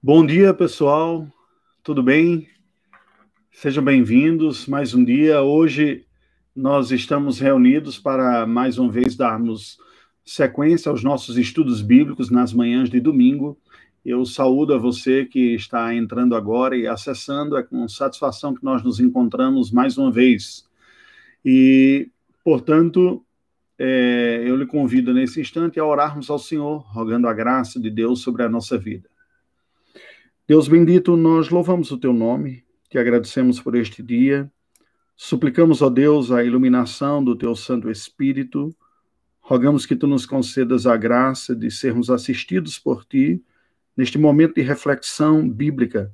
Bom dia, pessoal. Tudo bem? Sejam bem-vindos mais um dia. Hoje nós estamos reunidos para mais uma vez darmos sequência aos nossos estudos bíblicos nas manhãs de domingo. Eu saúdo a você que está entrando agora e acessando. É com satisfação que nós nos encontramos mais uma vez. E, portanto, é, eu lhe convido nesse instante a orarmos ao Senhor, rogando a graça de Deus sobre a nossa vida. Deus bendito, nós louvamos o teu nome, te agradecemos por este dia, suplicamos, ó Deus, a iluminação do teu Santo Espírito, rogamos que tu nos concedas a graça de sermos assistidos por ti neste momento de reflexão bíblica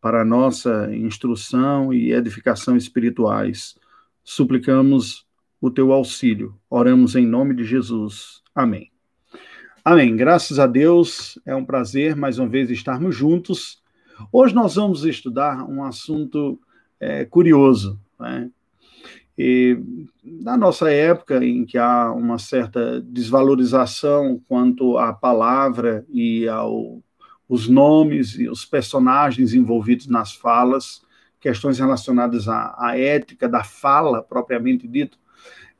para a nossa instrução e edificação espirituais. Suplicamos o teu auxílio. Oramos em nome de Jesus. Amém. Amém. Graças a Deus, é um prazer mais uma vez estarmos juntos. Hoje nós vamos estudar um assunto é, curioso. Né? E, na nossa época, em que há uma certa desvalorização quanto à palavra e aos nomes e os personagens envolvidos nas falas, questões relacionadas à, à ética da fala propriamente dito,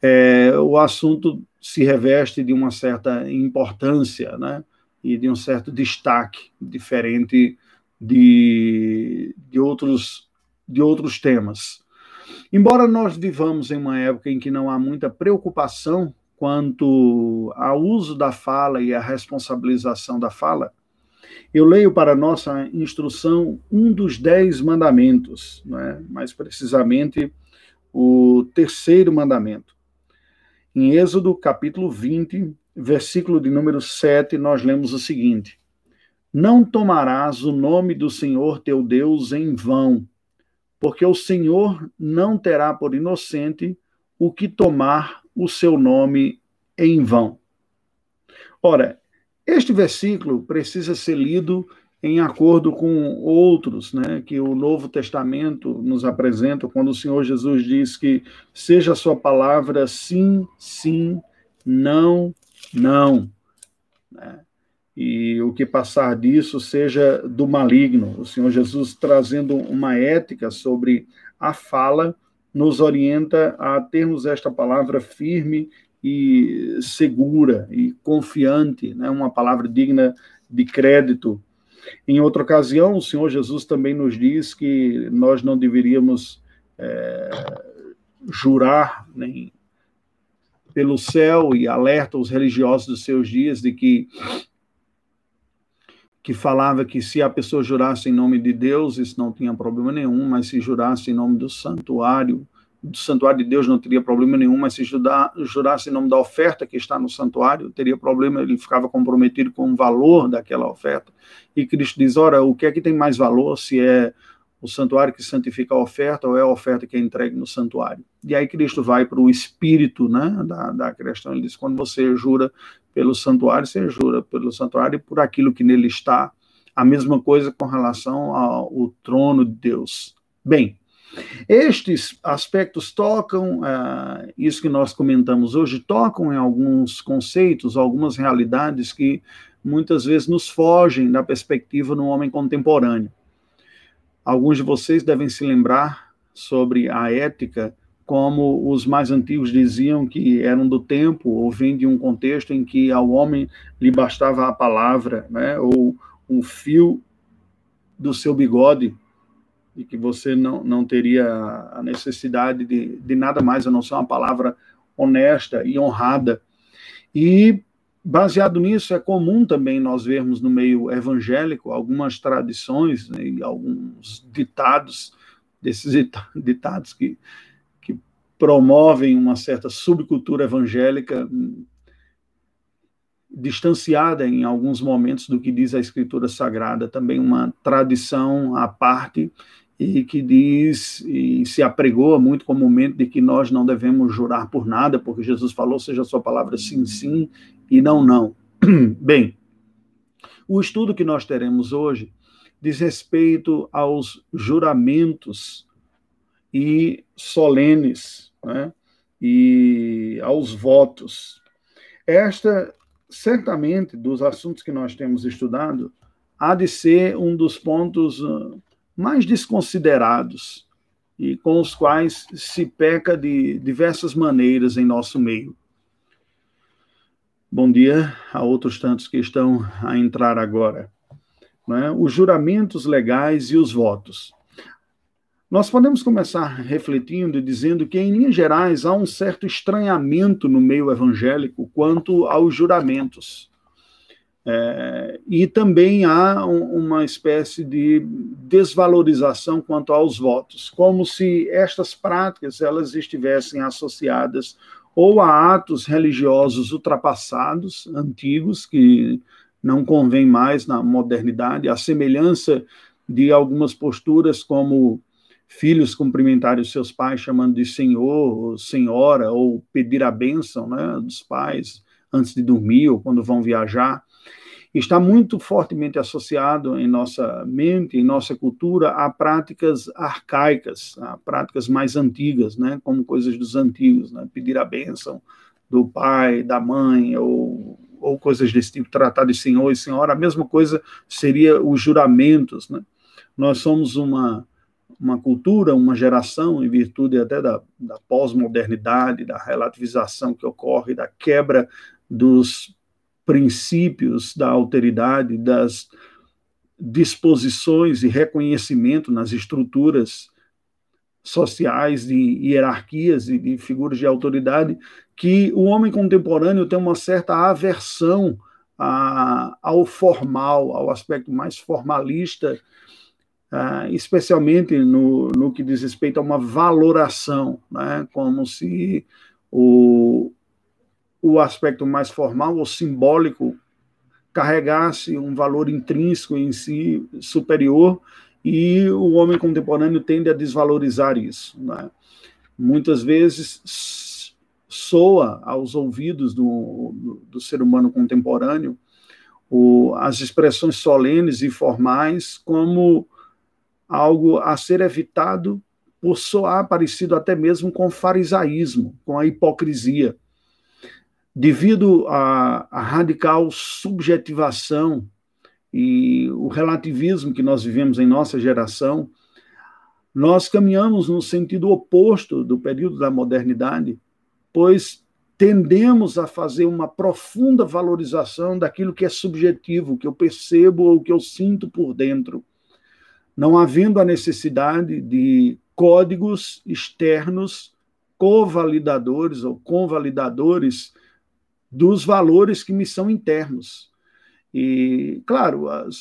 é, o assunto se reveste de uma certa importância, né? E de um certo destaque, diferente de, de, outros, de outros temas. Embora nós vivamos em uma época em que não há muita preocupação quanto ao uso da fala e à responsabilização da fala, eu leio para nossa instrução um dos dez mandamentos, né? mais precisamente o terceiro mandamento. Em Êxodo, capítulo 20, versículo de número 7, nós lemos o seguinte: Não tomarás o nome do Senhor teu Deus em vão, porque o Senhor não terá por inocente o que tomar o seu nome em vão. Ora, este versículo precisa ser lido em acordo com outros, né, que o Novo Testamento nos apresenta, quando o Senhor Jesus diz que seja a sua palavra sim, sim, não, não. Né? E o que passar disso seja do maligno. O Senhor Jesus, trazendo uma ética sobre a fala, nos orienta a termos esta palavra firme e segura e confiante, né? uma palavra digna de crédito em outra ocasião, o Senhor Jesus também nos diz que nós não deveríamos é, jurar nem pelo céu e alerta os religiosos dos seus dias de que que falava que se a pessoa jurasse em nome de Deus, isso não tinha problema nenhum, mas se jurasse em nome do santuário, do santuário de Deus não teria problema nenhum, mas se jurasse em nome da oferta que está no santuário, teria problema, ele ficava comprometido com o valor daquela oferta. E Cristo diz: ora, o que é que tem mais valor, se é o santuário que santifica a oferta ou é a oferta que é entregue no santuário? E aí Cristo vai para o espírito né, da, da questão. Ele diz: quando você jura pelo santuário, você jura pelo santuário e por aquilo que nele está. A mesma coisa com relação ao trono de Deus. Bem, estes aspectos tocam, uh, isso que nós comentamos hoje, tocam em alguns conceitos, algumas realidades que muitas vezes nos fogem da perspectiva no homem contemporâneo. Alguns de vocês devem se lembrar sobre a ética, como os mais antigos diziam que eram do tempo, ou vêm de um contexto em que ao homem lhe bastava a palavra, né, ou um fio do seu bigode e que você não, não teria a necessidade de, de nada mais a não ser uma palavra honesta e honrada. E, baseado nisso, é comum também nós vermos no meio evangélico algumas tradições né, e alguns ditados, desses ditados que, promovem uma certa subcultura evangélica distanciada em alguns momentos do que diz a Escritura Sagrada, também uma tradição à parte e que diz e se apregoa muito comumente de que nós não devemos jurar por nada, porque Jesus falou, seja a sua palavra sim, sim e não, não. Bem, o estudo que nós teremos hoje diz respeito aos juramentos e solenes, né? e aos votos. Esta, certamente, dos assuntos que nós temos estudado, há de ser um dos pontos uh, mais desconsiderados e com os quais se peca de diversas maneiras em nosso meio. Bom dia a outros tantos que estão a entrar agora. Né? Os juramentos legais e os votos. Nós podemos começar refletindo e dizendo que, em linhas gerais, há um certo estranhamento no meio evangélico quanto aos juramentos. É, e também há um, uma espécie de desvalorização quanto aos votos, como se estas práticas elas estivessem associadas ou a atos religiosos ultrapassados, antigos, que não convém mais na modernidade, a semelhança de algumas posturas como filhos cumprimentarem os seus pais chamando de senhor ou senhora, ou pedir a bênção né, dos pais antes de dormir ou quando vão viajar, está muito fortemente associado em nossa mente, em nossa cultura, a práticas arcaicas, a práticas mais antigas, né, como coisas dos antigos, né, pedir a bênção do pai, da mãe, ou, ou coisas desse tipo, tratar de senhor e senhora, a mesma coisa seria os juramentos. Né? Nós somos uma uma cultura, uma geração, em virtude até da, da pós-modernidade, da relativização que ocorre, da quebra dos princípios da alteridade, das disposições e reconhecimento nas estruturas sociais de hierarquias e de figuras de autoridade, que o homem contemporâneo tem uma certa aversão a, ao formal, ao aspecto mais formalista Uh, especialmente no, no que diz respeito a uma valoração, né, como se o, o aspecto mais formal ou simbólico carregasse um valor intrínseco em si superior e o homem contemporâneo tende a desvalorizar isso. Né? Muitas vezes soa aos ouvidos do, do, do ser humano contemporâneo o, as expressões solenes e formais como algo a ser evitado por soar parecido até mesmo com o farisaísmo, com a hipocrisia. Devido à, à radical subjetivação e o relativismo que nós vivemos em nossa geração, nós caminhamos no sentido oposto do período da modernidade, pois tendemos a fazer uma profunda valorização daquilo que é subjetivo, que eu percebo ou que eu sinto por dentro não havendo a necessidade de códigos externos covalidadores ou convalidadores dos valores que me são internos. E, claro, as,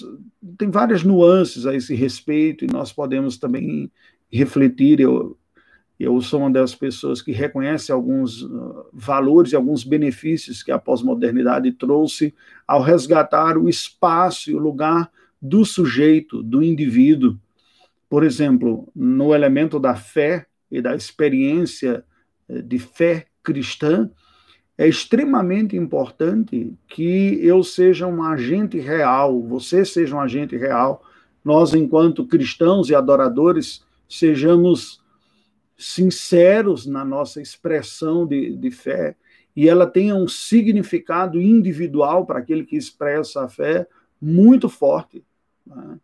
tem várias nuances a esse respeito, e nós podemos também refletir. Eu, eu sou uma das pessoas que reconhece alguns uh, valores e alguns benefícios que a pós-modernidade trouxe ao resgatar o espaço e o lugar do sujeito, do indivíduo. Por exemplo, no elemento da fé e da experiência eh, de fé cristã, é extremamente importante que eu seja um agente real, você seja um agente real, nós, enquanto cristãos e adoradores, sejamos sinceros na nossa expressão de, de fé e ela tenha um significado individual para aquele que expressa a fé muito forte. Né?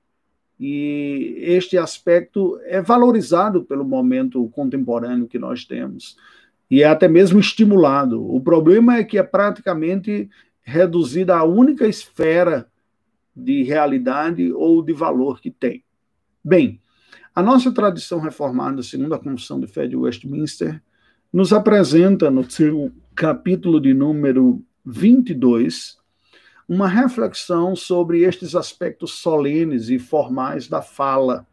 E este aspecto é valorizado pelo momento contemporâneo que nós temos e é até mesmo estimulado. O problema é que é praticamente reduzida à única esfera de realidade ou de valor que tem. Bem, a nossa tradição reformada, segundo a Confissão de Fé de Westminster, nos apresenta no seu capítulo de número 22 uma reflexão sobre estes aspectos solenes e formais da fala.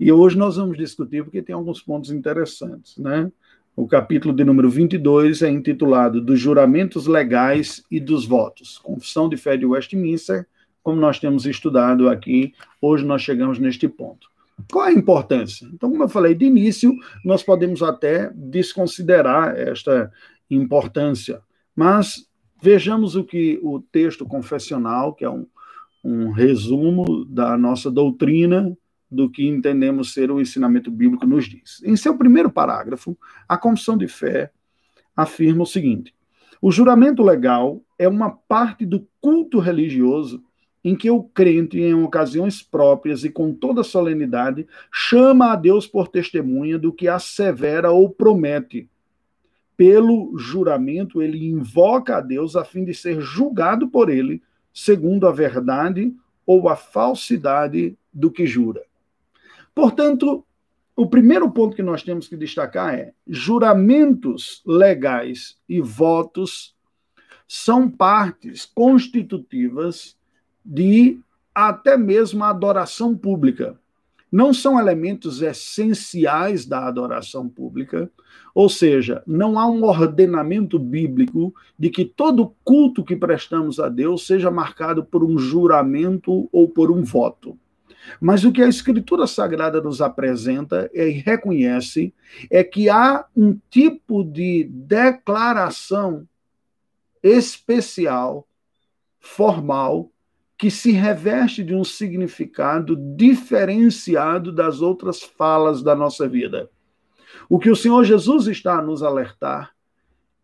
E hoje nós vamos discutir porque tem alguns pontos interessantes, né? O capítulo de número 22 é intitulado Dos juramentos legais e dos votos. Confissão de fé de Westminster, como nós temos estudado aqui, hoje nós chegamos neste ponto. Qual a importância? Então, como eu falei de início, nós podemos até desconsiderar esta importância, mas Vejamos o que o texto confessional, que é um, um resumo da nossa doutrina, do que entendemos ser o ensinamento bíblico, nos diz. Em seu primeiro parágrafo, a confissão de fé afirma o seguinte: o juramento legal é uma parte do culto religioso em que o crente, em ocasiões próprias e com toda solenidade, chama a Deus por testemunha do que assevera ou promete. Pelo juramento, ele invoca a Deus a fim de ser julgado por ele, segundo a verdade ou a falsidade do que jura. Portanto, o primeiro ponto que nós temos que destacar é: juramentos legais e votos são partes constitutivas de até mesmo a adoração pública. Não são elementos essenciais da adoração pública, ou seja, não há um ordenamento bíblico de que todo culto que prestamos a Deus seja marcado por um juramento ou por um voto. Mas o que a Escritura Sagrada nos apresenta e reconhece é que há um tipo de declaração especial, formal, que se reveste de um significado diferenciado das outras falas da nossa vida. O que o Senhor Jesus está a nos alertar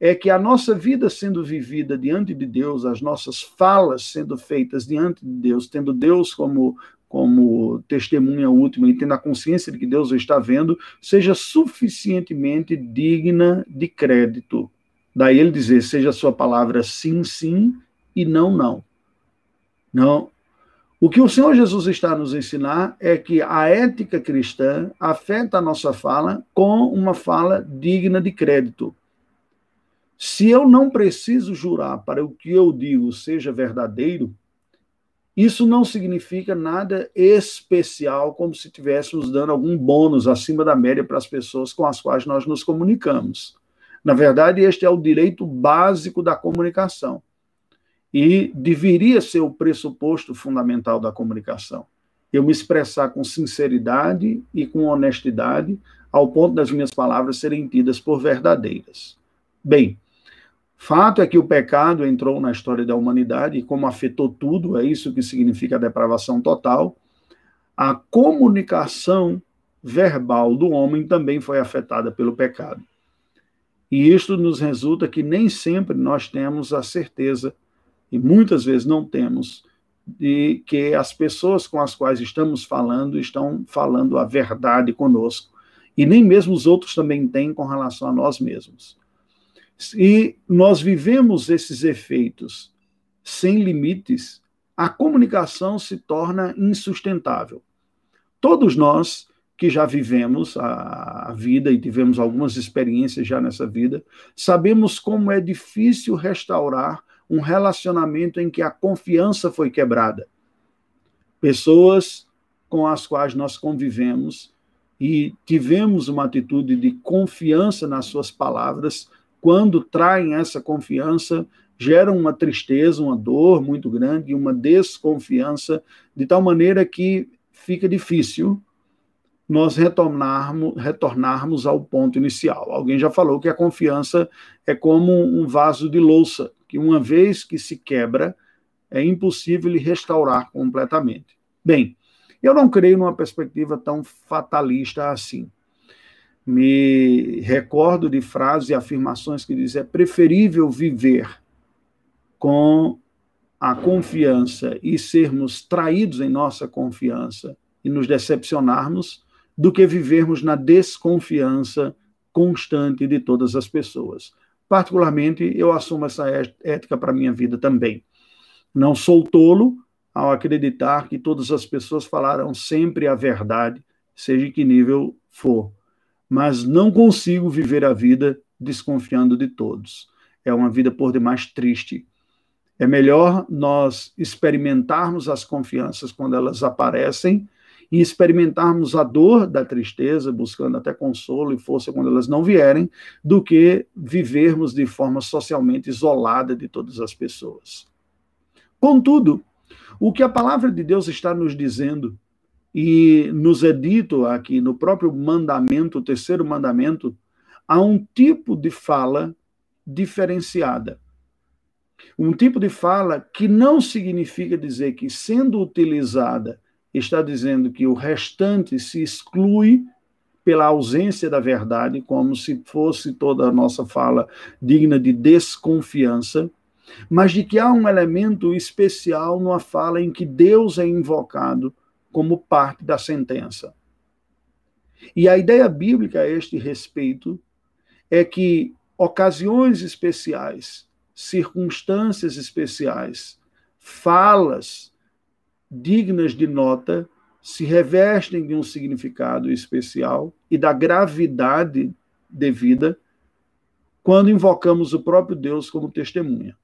é que a nossa vida sendo vivida diante de Deus, as nossas falas sendo feitas diante de Deus, tendo Deus como como testemunha última e tendo a consciência de que Deus o está vendo, seja suficientemente digna de crédito. Daí ele dizer: seja a sua palavra sim, sim e não, não. Não. O que o Senhor Jesus está nos ensinar é que a ética cristã afeta a nossa fala com uma fala digna de crédito. Se eu não preciso jurar para o que eu digo seja verdadeiro, isso não significa nada especial, como se estivéssemos dando algum bônus acima da média para as pessoas com as quais nós nos comunicamos. Na verdade, este é o direito básico da comunicação e deveria ser o pressuposto fundamental da comunicação. Eu me expressar com sinceridade e com honestidade, ao ponto das minhas palavras serem tidas por verdadeiras. Bem, fato é que o pecado entrou na história da humanidade e, como afetou tudo, é isso que significa a depravação total, a comunicação verbal do homem também foi afetada pelo pecado. E isto nos resulta que nem sempre nós temos a certeza e muitas vezes não temos, de que as pessoas com as quais estamos falando estão falando a verdade conosco. E nem mesmo os outros também têm com relação a nós mesmos. E nós vivemos esses efeitos sem limites, a comunicação se torna insustentável. Todos nós que já vivemos a, vida e tivemos algumas experiências já nessa vida, sabemos como é difícil restaurar um relacionamento em que a confiança foi quebrada. Pessoas com as quais nós convivemos e tivemos uma atitude de confiança nas suas palavras, quando traem essa confiança, geram uma tristeza, uma dor muito grande, uma desconfiança, de tal maneira que fica difícil nós retornarmos, retornarmos ao ponto inicial. Alguém já falou que a confiança é como um vaso de louça que uma vez que se quebra, é impossível lhe restaurar completamente. Bem, eu não creio numa perspectiva tão fatalista assim. Me recordo de frases e afirmações que dizem é preferível viver com a confiança e sermos traídos em nossa confiança e nos decepcionarmos do que vivermos na desconfiança constante de todas as pessoas. Particularmente, eu assumo essa ética para a minha vida também. Não sou tolo ao acreditar que todas as pessoas falarão sempre a verdade, seja em que nível for. Mas não consigo viver a vida desconfiando de todos. É uma vida por demais triste. É melhor nós experimentarmos as confianças quando elas aparecem e experimentarmos a dor da tristeza, buscando até consolo e força quando elas não vierem, do que vivermos de forma socialmente isolada de todas as pessoas. Contudo, o que a palavra de Deus está nos dizendo e nos é dito aqui no próprio mandamento, o terceiro mandamento, há um tipo de fala diferenciada. Um tipo de fala que não significa dizer que, sendo utilizada está dizendo que o restante se exclui pela ausência da verdade, como se fosse toda a nossa fala digna de desconfiança, mas de que há um elemento especial numa fala em que Deus é invocado como parte da sentença. E a ideia bíblica a este respeito é que ocasiões especiais, circunstâncias especiais, falas dignas de nota se revestem de um significado especial e da gravidade devida quando invocamos o próprio Deus como testemunha.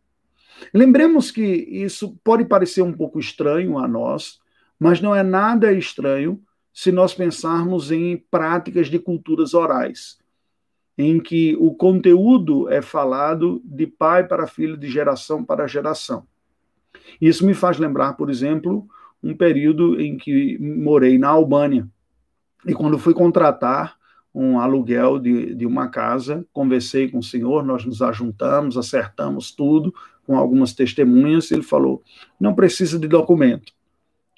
Lembremos que isso pode parecer um pouco estranho a nós, mas não é nada estranho se nós pensarmos em práticas de culturas orais, em que o conteúdo é falado de pai para filho, de geração para geração. Isso me faz lembrar, por exemplo, um período em que morei na Albânia. E quando fui contratar um aluguel de, de uma casa, conversei com o senhor, nós nos ajuntamos, acertamos tudo com algumas testemunhas. Ele falou: não precisa de documento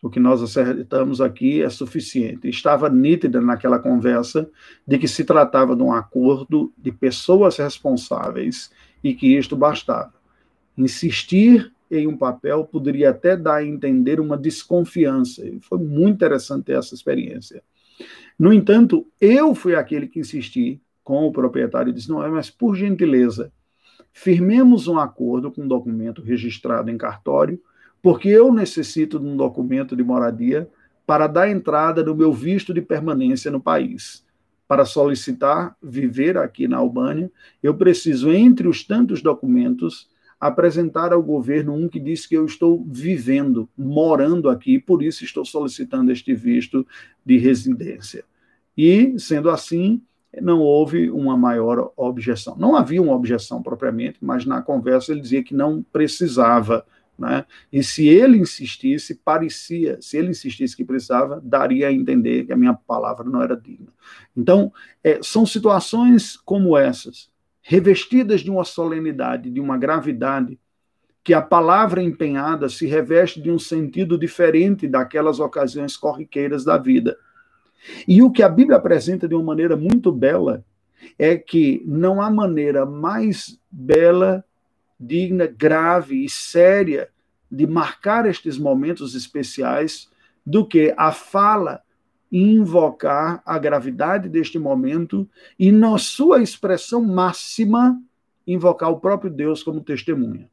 o que nós acertamos aqui é suficiente. Estava nítida naquela conversa de que se tratava de um acordo de pessoas responsáveis e que isto bastava. Insistir em um papel poderia até dar a entender uma desconfiança. Foi muito interessante essa experiência. No entanto, eu fui aquele que insisti com o proprietário e disse: não é, mas por gentileza, firmemos um acordo com um documento registrado em cartório porque eu necessito de um documento de moradia para dar entrada no meu visto de permanência no país. Para solicitar viver aqui na Albânia, eu preciso, entre os tantos documentos, apresentar ao governo um que diz que eu estou vivendo, morando aqui, por isso estou solicitando este visto de residência. E, sendo assim, não houve uma maior objeção. Não havia uma objeção propriamente, mas na conversa ele dizia que não precisava né? E se ele insistisse, parecia, se ele insistisse que precisava, daria a entender que a minha palavra não era digna. Então, é, são situações como essas, revestidas de uma solenidade, de uma gravidade, que a palavra empenhada se reveste de um sentido diferente daquelas ocasiões corriqueiras da vida. E o que a Bíblia apresenta de uma maneira muito bela é que não há maneira mais bela digna, grave e séria de marcar estes momentos especiais do que a fala invocar a gravidade deste momento e, na sua expressão máxima, invocar o próprio Deus como testemunha.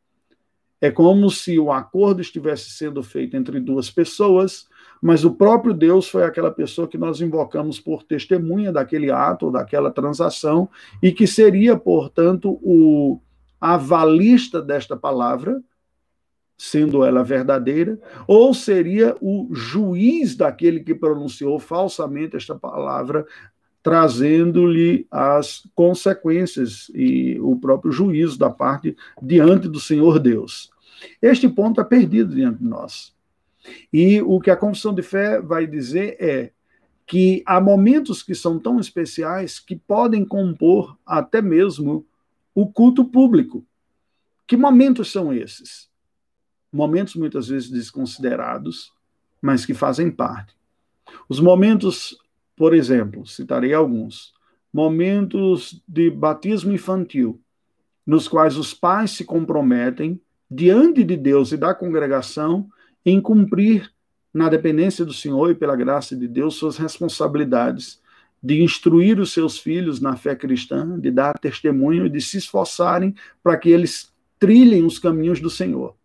É como se o acordo estivesse sendo feito entre duas pessoas, mas o próprio Deus foi aquela pessoa que nós invocamos por testemunha daquele ato, daquela transação, e que seria, portanto, o avalista desta palavra, sendo ela verdadeira, ou seria o juiz daquele que pronunciou falsamente esta palavra, trazendo-lhe as consequências e o próprio juízo da parte diante do Senhor Deus. Este ponto é perdido diante de nós. E o que a confissão de fé vai dizer é que há momentos que são tão especiais que podem compor até mesmo o culto público. Que momentos são esses? Momentos muitas vezes desconsiderados, mas que fazem parte. Os momentos, por exemplo, citarei alguns: momentos de batismo infantil, nos quais os pais se comprometem diante de Deus e da congregação em cumprir, na dependência do Senhor e pela graça de Deus, suas responsabilidades de instruir os seus filhos na fé cristã, de dar testemunho e de se esforçarem para que eles trilhem os caminhos do Senhor.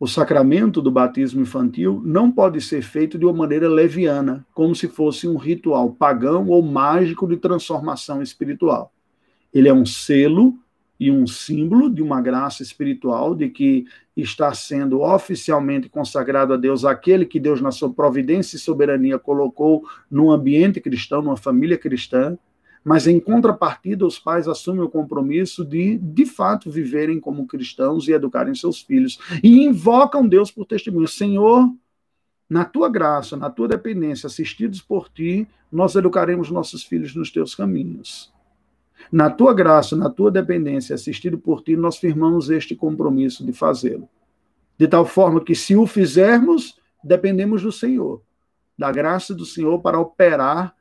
O sacramento do batismo infantil não pode ser feito de uma maneira leviana, como se fosse um ritual pagão ou mágico de transformação espiritual. Ele é um selo e um símbolo de uma graça espiritual, de que está sendo oficialmente consagrado a Deus aquele que Deus, na sua providência e soberania, colocou num ambiente cristão, numa família cristã. Mas, em contrapartida, os pais assumem o compromisso de, de fato, viverem como cristãos e educarem seus filhos. E invocam Deus por testemunho. Senhor, na tua graça, na tua dependência, assistidos por ti, nós educaremos nossos filhos nos teus caminhos. Na tua graça, na tua dependência, assistido por ti, nós firmamos este compromisso de fazê-lo. De tal forma que, se o fizermos, dependemos do Senhor, da graça do Senhor para operar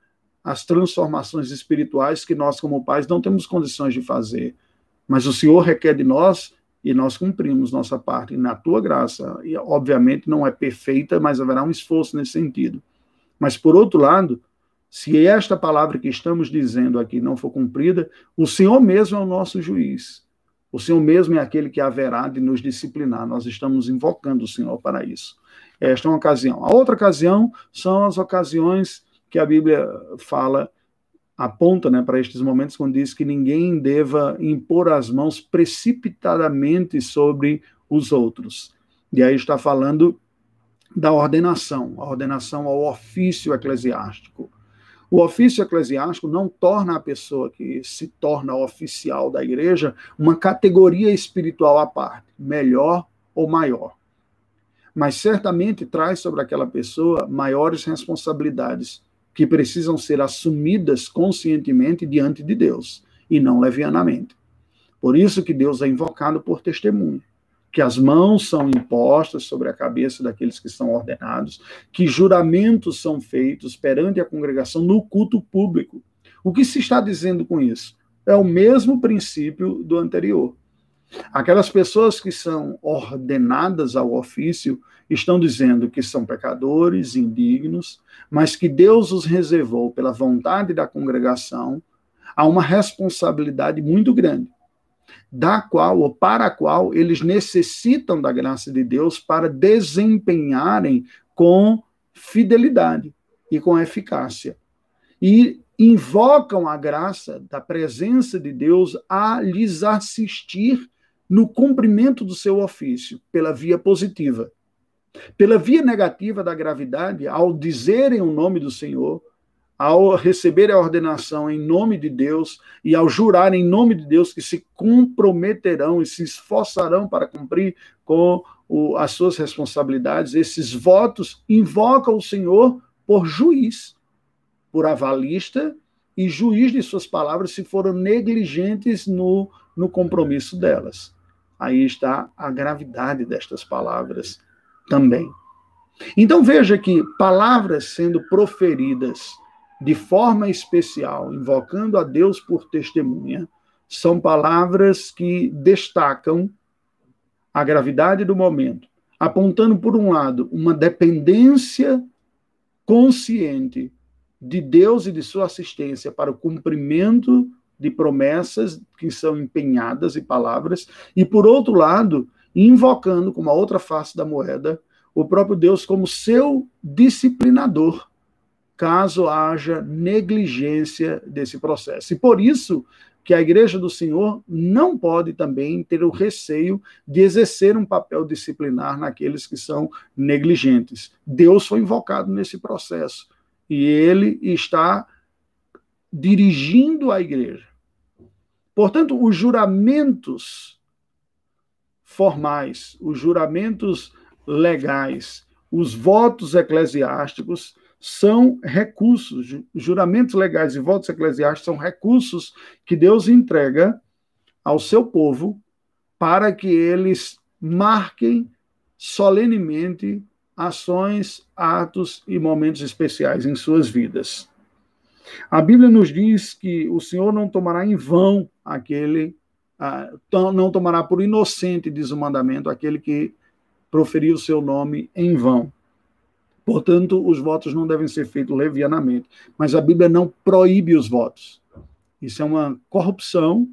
as transformações espirituais que nós, como pais, não temos condições de fazer. Mas o Senhor requer de nós e nós cumprimos nossa parte na tua graça. E, obviamente, não é perfeita, mas haverá um esforço nesse sentido. Mas, por outro lado, se esta palavra que estamos dizendo aqui não for cumprida, o Senhor mesmo é o nosso juiz. O Senhor mesmo é aquele que haverá de nos disciplinar. Nós estamos invocando o Senhor para isso. Esta é uma ocasião. A outra ocasião são as ocasiões que a Bíblia fala, aponta né, para estes momentos, quando diz que ninguém deva impor as mãos precipitadamente sobre os outros. E aí está falando da ordenação, a ordenação ao ofício eclesiástico. O ofício eclesiástico não torna a pessoa que se torna oficial da igreja uma categoria espiritual à parte, melhor ou maior. Mas certamente traz sobre aquela pessoa maiores responsabilidades que precisam ser assumidas conscientemente diante de Deus e não levianamente. Por isso que Deus é invocado por testemunho que as mãos são impostas sobre a cabeça daqueles que são ordenados, que juramentos são feitos perante a congregação no culto público. O que se está dizendo com isso? É o mesmo princípio do anterior. Aquelas pessoas que são ordenadas ao ofício estão dizendo que são pecadores, indignos, mas que Deus os reservou pela vontade da congregação a uma responsabilidade muito grande da qual ou para a qual eles necessitam da graça de Deus para desempenharem com fidelidade e com eficácia. E invocam a graça da presença de Deus a lhes assistir no cumprimento do seu ofício, pela via positiva. Pela via negativa da gravidade, ao dizerem o nome do Senhor, ao receber a ordenação em nome de Deus e ao jurar em nome de Deus que se comprometerão e se esforçarão para cumprir com o, as suas responsabilidades, esses votos invocam o Senhor por juiz, por avalista e juiz de suas palavras se foram negligentes no, no compromisso delas. Aí está a gravidade destas palavras também. Então veja que palavras sendo proferidas de forma especial, invocando a Deus por testemunha, são palavras que destacam a gravidade do momento, apontando, por um lado, uma dependência consciente de Deus e de sua assistência para o cumprimento de promessas que são empenhadas e palavras, e, por outro lado, invocando, como a outra face da moeda, o próprio Deus como seu disciplinador caso haja negligência desse processo. E por isso que a igreja do Senhor não pode também ter o receio de exercer um papel disciplinar naqueles que são negligentes. Deus foi invocado nesse processo e ele está dirigindo a igreja. Portanto, os juramentos formais, os juramentos legais, os votos eclesiásticos são recursos, juramentos legais e votos eclesiásticos são recursos que Deus entrega ao seu povo para que eles marquem solenemente ações, atos e momentos especiais em suas vidas. A Bíblia nos diz que o Senhor não tomará em vão aquele, não tomará por inocente, diz o mandamento, aquele que proferiu o seu nome em vão. Portanto, os votos não devem ser feitos levianamente. Mas a Bíblia não proíbe os votos. Isso é uma corrupção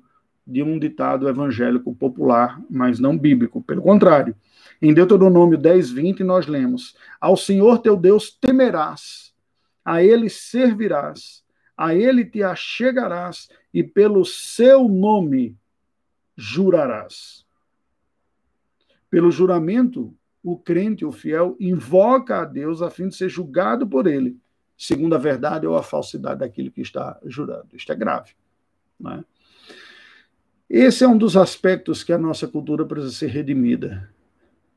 de um ditado evangélico popular, mas não bíblico. Pelo contrário, em Deuteronômio 10, 20, nós lemos: Ao Senhor teu Deus temerás, a ele servirás, a ele te achegarás e pelo seu nome jurarás. Pelo juramento, o crente, o fiel, invoca a Deus a fim de ser julgado por ele, segundo a verdade ou a falsidade daquilo que está jurando. Isto é grave. Né? Esse é um dos aspectos que a nossa cultura precisa ser redimida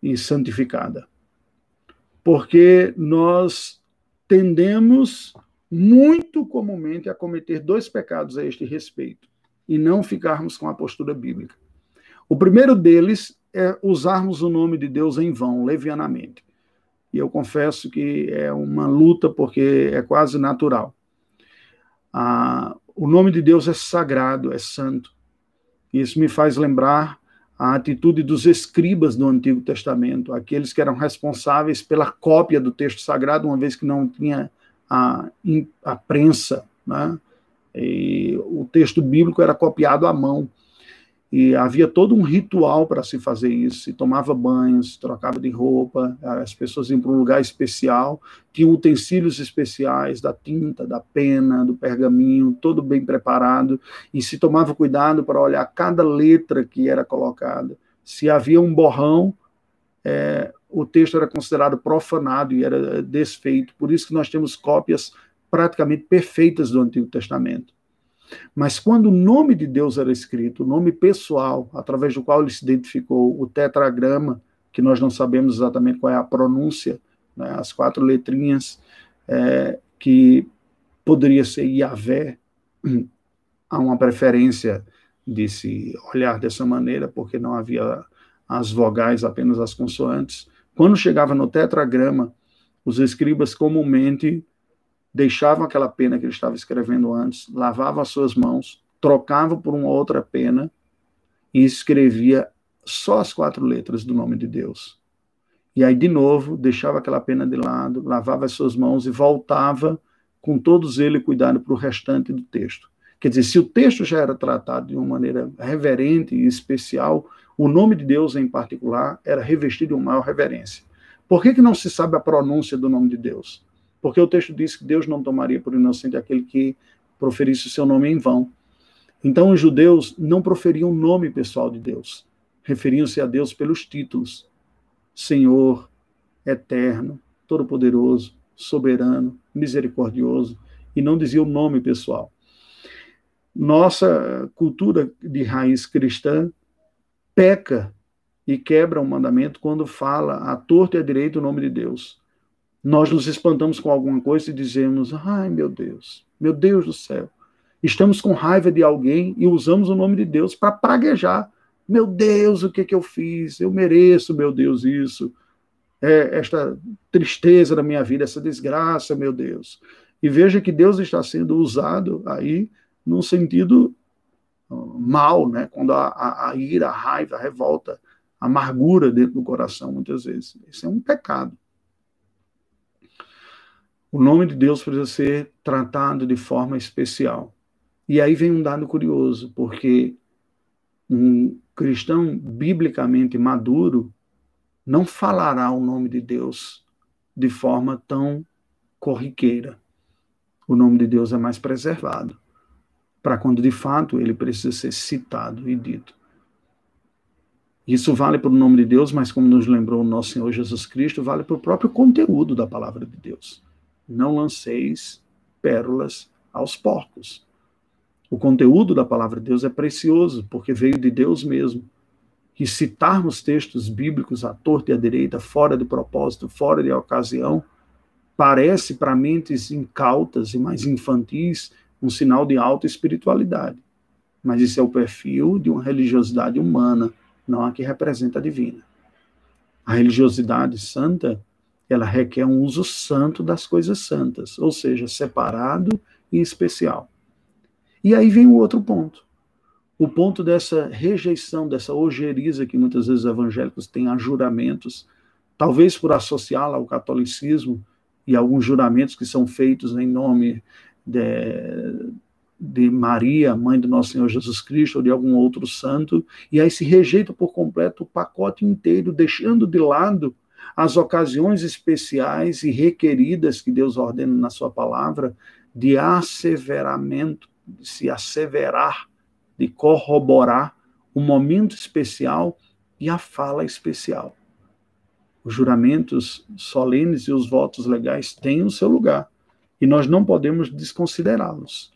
e santificada. Porque nós tendemos muito comumente a cometer dois pecados a este respeito e não ficarmos com a postura bíblica. O primeiro deles é usarmos o nome de Deus em vão, levianamente. E eu confesso que é uma luta porque é quase natural. Ah, o nome de Deus é sagrado, é santo. Isso me faz lembrar a atitude dos escribas do Antigo Testamento, aqueles que eram responsáveis pela cópia do texto sagrado, uma vez que não tinha a, a prensa. Né? E o texto bíblico era copiado à mão. E havia todo um ritual para se fazer isso. Se tomava banhos, trocava de roupa, as pessoas iam para um lugar especial, tinham utensílios especiais da tinta, da pena, do pergaminho, todo bem preparado, e se tomava cuidado para olhar cada letra que era colocada. Se havia um borrão, é, o texto era considerado profanado e era desfeito. Por isso que nós temos cópias praticamente perfeitas do Antigo Testamento. Mas quando o nome de Deus era escrito, o nome pessoal, através do qual ele se identificou, o tetragrama, que nós não sabemos exatamente qual é a pronúncia, né, as quatro letrinhas, é, que poderia ser Yahvé, há uma preferência de se olhar dessa maneira, porque não havia as vogais, apenas as consoantes. Quando chegava no tetragrama, os escribas comumente deixavam aquela pena que ele estava escrevendo antes, lavavam as suas mãos, trocavam por uma outra pena e escrevia só as quatro letras do nome de Deus. E aí, de novo, deixava aquela pena de lado, lavava as suas mãos e voltava com todos eles cuidando para o restante do texto. Quer dizer, se o texto já era tratado de uma maneira reverente e especial, o nome de Deus em particular era revestido de uma maior reverência. Por que, que não se sabe a pronúncia do nome de Deus? Porque o texto diz que Deus não tomaria por inocente aquele que proferisse o seu nome em vão. Então os judeus não proferiam o nome pessoal de Deus. Referiam-se a Deus pelos títulos: Senhor, Eterno, Todo-Poderoso, Soberano, Misericordioso, e não diziam o nome pessoal. Nossa cultura de raiz cristã peca e quebra o mandamento quando fala à torto e à direito o nome de Deus nós nos espantamos com alguma coisa e dizemos: ai meu Deus, meu Deus do céu. Estamos com raiva de alguém e usamos o nome de Deus para praguejar. Meu Deus, o que, que eu fiz? Eu mereço, meu Deus, isso. É, esta tristeza da minha vida, essa desgraça, meu Deus. E veja que Deus está sendo usado aí num sentido mal, né? quando a, a, a ira, a raiva, a revolta, a amargura dentro do coração, muitas vezes. Isso é um pecado. O nome de Deus precisa ser tratado de forma especial. E aí vem um dado curioso, porque um cristão biblicamente maduro não falará o nome de Deus de forma tão corriqueira. O nome de Deus é mais preservado, para quando de fato ele precisa ser citado e dito. Isso vale para o nome de Deus, mas como nos lembrou o nosso Senhor Jesus Cristo, vale para o próprio conteúdo da palavra de Deus não lanceis pérolas aos porcos. O conteúdo da palavra de Deus é precioso, porque veio de Deus mesmo. E citarmos textos bíblicos à torta e à direita, fora de propósito, fora de ocasião, parece para mentes incautas e mais infantis um sinal de alta espiritualidade. Mas isso é o perfil de uma religiosidade humana, não a que representa a divina. A religiosidade santa ela requer um uso santo das coisas santas, ou seja, separado e especial. E aí vem o outro ponto. O ponto dessa rejeição, dessa ojeriza que muitas vezes os evangélicos têm a juramentos, talvez por associá-la ao catolicismo e alguns juramentos que são feitos em nome de, de Maria, mãe do nosso Senhor Jesus Cristo, ou de algum outro santo, e aí se rejeita por completo o pacote inteiro, deixando de lado as ocasiões especiais e requeridas que Deus ordena na sua palavra de asseveramento, de se asseverar, de corroborar o momento especial e a fala especial. Os juramentos solenes e os votos legais têm o seu lugar e nós não podemos desconsiderá-los.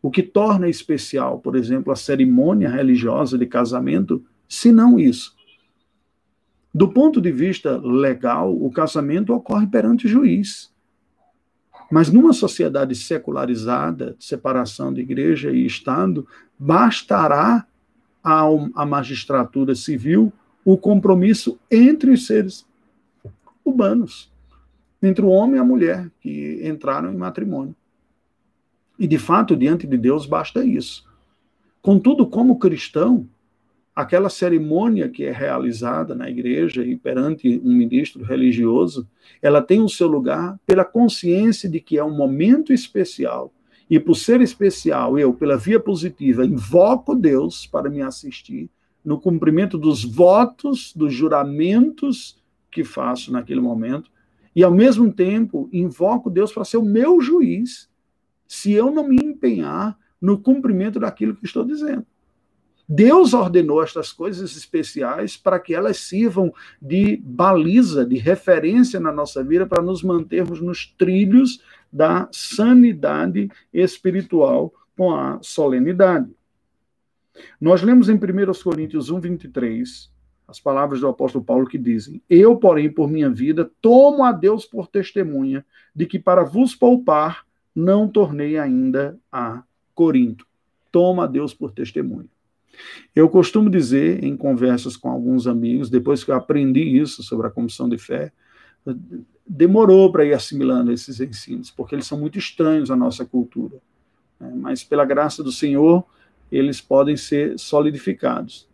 O que torna especial, por exemplo, a cerimônia religiosa de casamento, se não isso, do ponto de vista legal, o casamento ocorre perante o juiz. Mas numa sociedade secularizada, separação de igreja e Estado, bastará à magistratura civil o compromisso entre os seres humanos, entre o homem e a mulher que entraram em matrimônio. E de fato, diante de Deus, basta isso. Contudo, como cristão, aquela cerimônia que é realizada na igreja e perante um ministro religioso, ela tem o seu lugar pela consciência de que é um momento especial. E por ser especial, eu, pela via positiva, invoco Deus para me assistir no cumprimento dos votos, dos juramentos que faço naquele momento, e ao mesmo tempo invoco Deus para ser o meu juiz, se eu não me empenhar no cumprimento daquilo que estou dizendo. Deus ordenou estas coisas especiais para que elas sirvam de baliza, de referência na nossa vida, para nos mantermos nos trilhos da sanidade espiritual com a solenidade. Nós lemos em 1 Coríntios 1, 23, as palavras do apóstolo Paulo que dizem: Eu, porém, por minha vida, tomo a Deus por testemunha de que para vos poupar não tornei ainda a Corinto. Toma a Deus por testemunha. Eu costumo dizer em conversas com alguns amigos, depois que eu aprendi isso sobre a comissão de fé, demorou para ir assimilando esses ensinos, porque eles são muito estranhos à nossa cultura. Né? Mas, pela graça do Senhor, eles podem ser solidificados.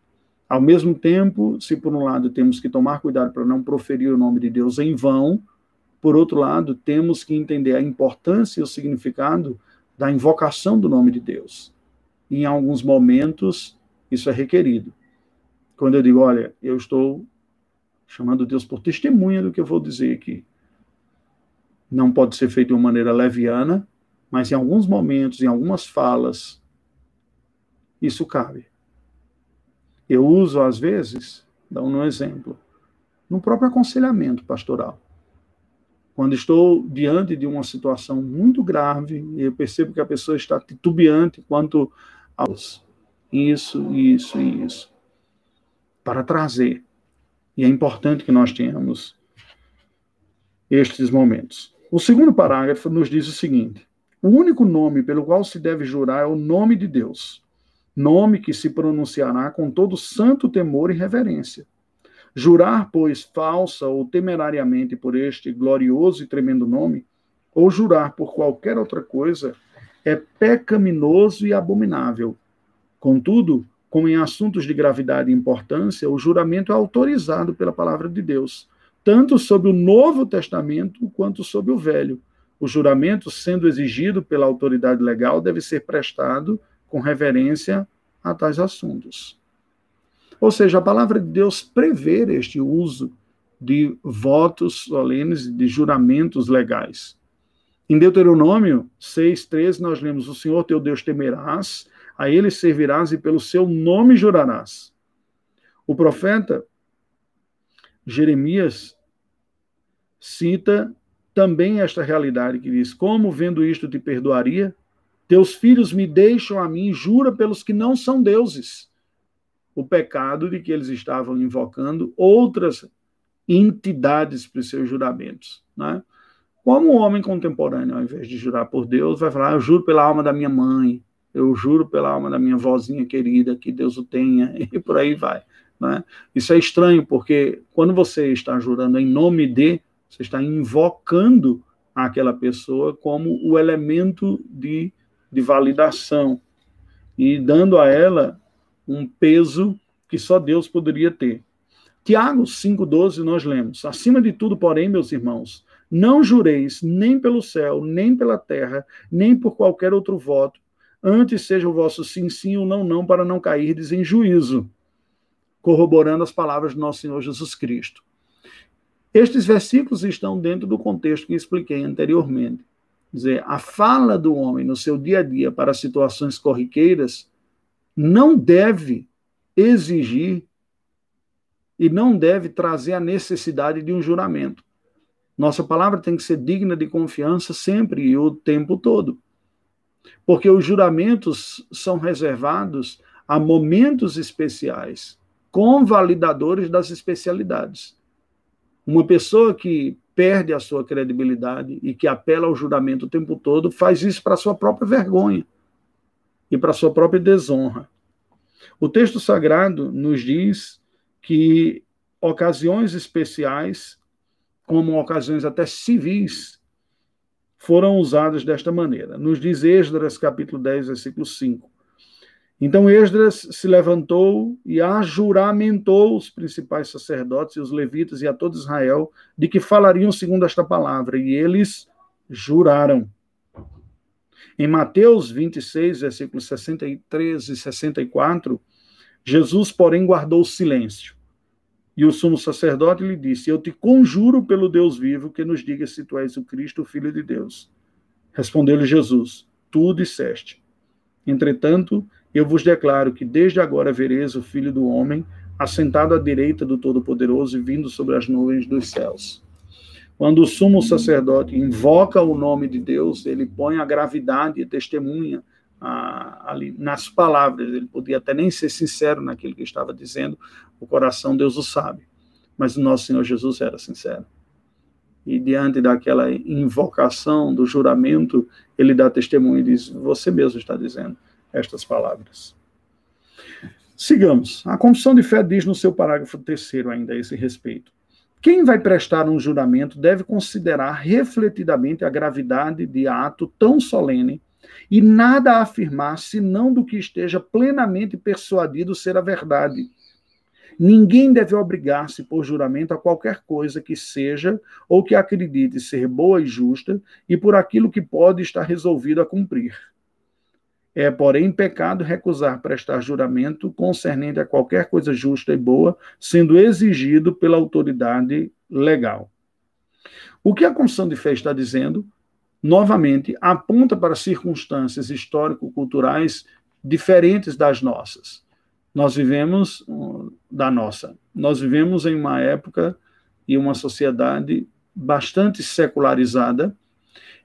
Ao mesmo tempo, se por um lado temos que tomar cuidado para não proferir o nome de Deus em vão, por outro lado, temos que entender a importância e o significado da invocação do nome de Deus. Em alguns momentos, isso é requerido. Quando eu digo, olha, eu estou chamando Deus por testemunha do que eu vou dizer aqui. Não pode ser feito de uma maneira leviana, mas em alguns momentos, em algumas falas, isso cabe. Eu uso, às vezes, dando um exemplo, no próprio aconselhamento pastoral. Quando estou diante de uma situação muito grave, eu percebo que a pessoa está titubeante quanto aos isso, isso e isso, para trazer. E é importante que nós tenhamos estes momentos. O segundo parágrafo nos diz o seguinte: o único nome pelo qual se deve jurar é o nome de Deus, nome que se pronunciará com todo santo temor e reverência. Jurar, pois, falsa ou temerariamente por este glorioso e tremendo nome, ou jurar por qualquer outra coisa, é pecaminoso e abominável, Contudo, como em assuntos de gravidade e importância, o juramento é autorizado pela palavra de Deus, tanto sobre o Novo Testamento quanto sobre o Velho. O juramento, sendo exigido pela autoridade legal, deve ser prestado com reverência a tais assuntos. Ou seja, a palavra de Deus prevê este uso de votos solenes, de juramentos legais. Em Deuteronômio 6,13, nós lemos: O Senhor teu Deus temerás a ele servirás e pelo seu nome jurarás. O profeta Jeremias cita também esta realidade que diz: Como vendo isto te perdoaria? Teus filhos me deixam a mim, jura pelos que não são deuses. O pecado de que eles estavam invocando outras entidades para os seus juramentos. Né? Como o homem contemporâneo, ao invés de jurar por Deus, vai falar: Eu juro pela alma da minha mãe, eu juro pela alma da minha vozinha querida que Deus o tenha, e por aí vai. Né? Isso é estranho, porque quando você está jurando em nome de, você está invocando aquela pessoa como o elemento de, de validação e dando a ela um peso que só Deus poderia ter. Tiago 5,12 nós lemos: Acima de tudo, porém, meus irmãos, não jureis nem pelo céu, nem pela terra, nem por qualquer outro voto, Antes seja o vosso sim, sim ou não, não, para não cairdes em juízo, corroborando as palavras do nosso Senhor Jesus Cristo. Estes versículos estão dentro do contexto que expliquei anteriormente. Dizer, a fala do homem no seu dia a dia para situações corriqueiras não deve exigir e não deve trazer a necessidade de um juramento. Nossa palavra tem que ser digna de confiança sempre e o tempo todo porque os juramentos são reservados a momentos especiais, com validadores das especialidades. Uma pessoa que perde a sua credibilidade e que apela ao juramento o tempo todo faz isso para sua própria vergonha e para sua própria desonra. O texto sagrado nos diz que ocasiões especiais, como ocasiões até civis, foram usadas desta maneira. Nos diz Esdras, capítulo 10, versículo 5. Então Esdras se levantou e ajuramentou os principais sacerdotes e os levitas e a todo Israel de que falariam segundo esta palavra, e eles juraram. Em Mateus 26, versículos 63 e 64, Jesus, porém, guardou silêncio. E o sumo sacerdote lhe disse: Eu te conjuro pelo Deus vivo que nos diga se tu és o Cristo, o Filho de Deus. Respondeu-lhe Jesus: Tu disseste. Entretanto, eu vos declaro que desde agora vereis o Filho do Homem assentado à direita do Todo-Poderoso e vindo sobre as nuvens dos céus. Quando o sumo sacerdote invoca o nome de Deus, ele põe a gravidade e testemunha ah, ali nas palavras. Ele podia até nem ser sincero naquilo que estava dizendo, o coração Deus o sabe. Mas o nosso Senhor Jesus era sincero. E diante daquela invocação, do juramento, ele dá testemunho e diz: Você mesmo está dizendo estas palavras. Sigamos. A confissão de fé diz no seu parágrafo terceiro ainda a esse respeito. Quem vai prestar um juramento deve considerar refletidamente a gravidade de ato tão solene e nada afirmar senão do que esteja plenamente persuadido ser a verdade. Ninguém deve obrigar-se por juramento a qualquer coisa que seja ou que acredite ser boa e justa e por aquilo que pode estar resolvido a cumprir. É, porém, pecado recusar prestar juramento concernente a qualquer coisa justa e boa, sendo exigido pela autoridade legal. O que a Confissão de Fé está dizendo, novamente, aponta para circunstâncias histórico-culturais diferentes das nossas. Nós vivemos da nossa. Nós vivemos em uma época e uma sociedade bastante secularizada,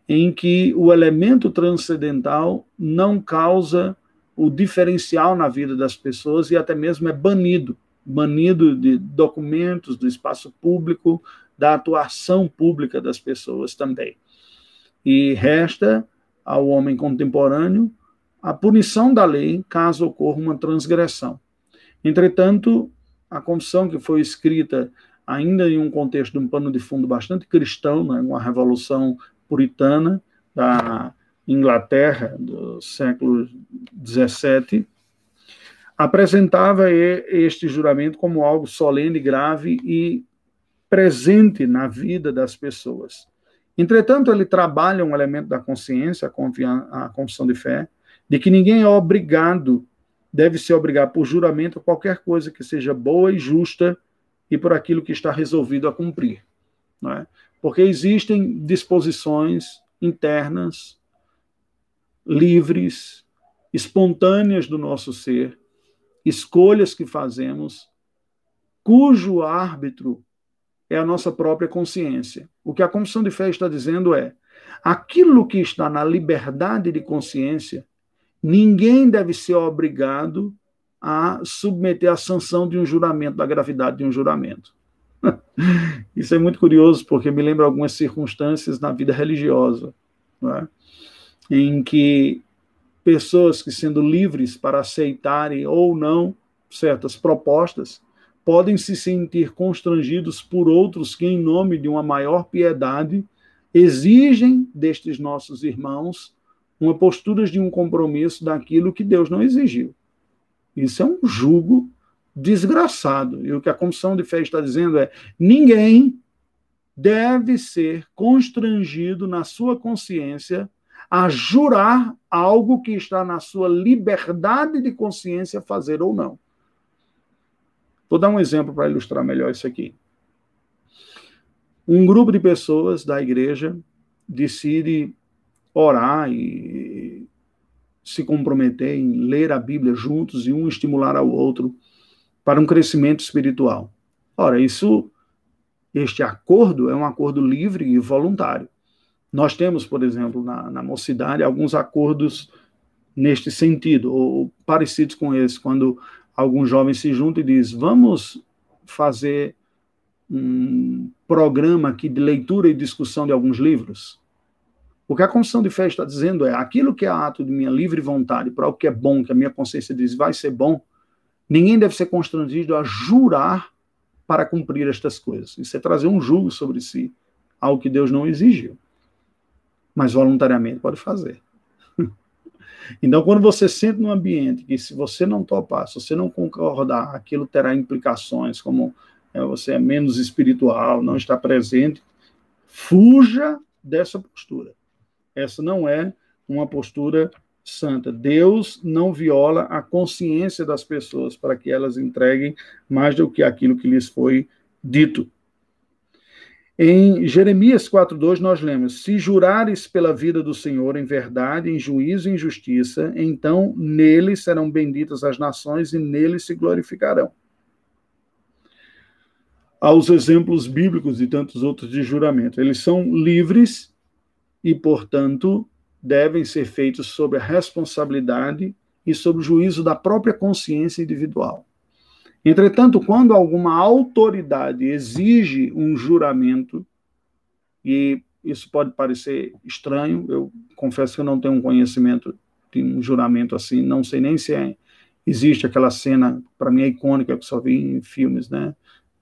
em que o elemento transcendental não causa o diferencial na vida das pessoas e até mesmo é banido banido de documentos, do espaço público, da atuação pública das pessoas também. E resta ao homem contemporâneo a punição da lei caso ocorra uma transgressão. Entretanto, a Constituição que foi escrita ainda em um contexto de um pano de fundo bastante cristão, né, uma revolução puritana da Inglaterra do século XVII, apresentava este juramento como algo solene, grave e presente na vida das pessoas. Entretanto, ele trabalha um elemento da consciência, a confissão de fé, de que ninguém é obrigado, deve se obrigar por juramento a qualquer coisa que seja boa e justa e por aquilo que está resolvido a cumprir. É? Porque existem disposições internas, livres, espontâneas do nosso ser, escolhas que fazemos, cujo árbitro é a nossa própria consciência. O que a Confissão de Fé está dizendo é: aquilo que está na liberdade de consciência, ninguém deve ser obrigado a submeter a sanção de um juramento, da gravidade de um juramento. Isso é muito curioso, porque me lembra algumas circunstâncias na vida religiosa, é? em que pessoas que, sendo livres para aceitarem ou não certas propostas, podem se sentir constrangidos por outros que, em nome de uma maior piedade, exigem destes nossos irmãos uma postura de um compromisso daquilo que Deus não exigiu. Isso é um jugo desgraçado. E o que a Comissão de Fé está dizendo é: ninguém deve ser constrangido na sua consciência a jurar algo que está na sua liberdade de consciência fazer ou não. Vou dar um exemplo para ilustrar melhor isso aqui. Um grupo de pessoas da igreja decide orar e se comprometer em ler a Bíblia juntos e um estimular ao outro para um crescimento espiritual. Ora, isso, este acordo é um acordo livre e voluntário. Nós temos, por exemplo, na, na mocidade, alguns acordos neste sentido, ou parecidos com esse, quando alguns jovens se juntam e dizem: vamos fazer um programa aqui de leitura e discussão de alguns livros. O que a Constituição de Fé está dizendo é: aquilo que é ato de minha livre vontade para o que é bom, que a minha consciência diz vai ser bom, Ninguém deve ser constrangido a jurar para cumprir estas coisas. Isso é trazer um julgo sobre si, algo que Deus não exigiu. Mas voluntariamente pode fazer. Então, quando você sente num ambiente que, se você não topar, se você não concordar, aquilo terá implicações, como é, você é menos espiritual, não está presente, fuja dessa postura. Essa não é uma postura santa. Deus não viola a consciência das pessoas para que elas entreguem mais do que aquilo que lhes foi dito. Em Jeremias 4:2 nós lemos: Se jurares pela vida do Senhor em verdade, em juízo e em justiça, então nele serão benditas as nações e nele se glorificarão. Há os exemplos bíblicos e tantos outros de juramento. Eles são livres e, portanto, devem ser feitos sob a responsabilidade e sob o juízo da própria consciência individual. Entretanto, quando alguma autoridade exige um juramento, e isso pode parecer estranho, eu confesso que eu não tenho um conhecimento de um juramento assim, não sei nem se é, existe aquela cena, para mim é icônica, que só vi em filmes, né?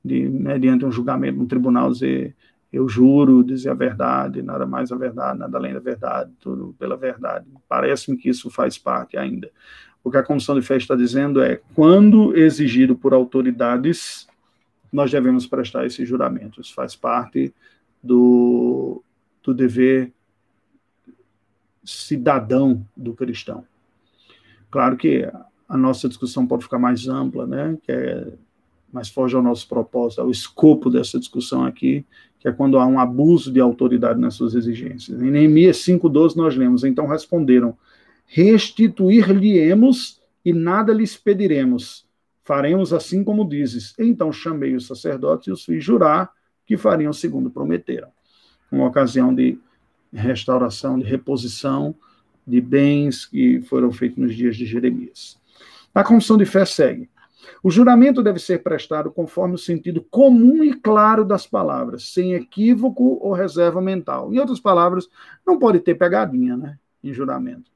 De, mediante um julgamento no tribunal, dizer eu juro dizer a verdade, nada mais a verdade, nada além da verdade, tudo pela verdade. Parece-me que isso faz parte ainda. O que a Comissão de Fé está dizendo é: quando exigido por autoridades, nós devemos prestar esse juramento. Isso faz parte do, do dever cidadão do cristão. Claro que a nossa discussão pode ficar mais ampla, né? Que é, mas foge ao nosso propósito, ao escopo dessa discussão aqui, que é quando há um abuso de autoridade nas suas exigências. Em Neemias 5,12 nós lemos, então responderam, restituir-lhe-emos e nada lhes pediremos. Faremos assim como dizes. Então chamei os sacerdotes e os fiz jurar que fariam segundo prometeram. Uma ocasião de restauração, de reposição de bens que foram feitos nos dias de Jeremias. A confissão de fé segue. O juramento deve ser prestado conforme o sentido comum e claro das palavras, sem equívoco ou reserva mental. Em outras palavras, não pode ter pegadinha, né, em juramento.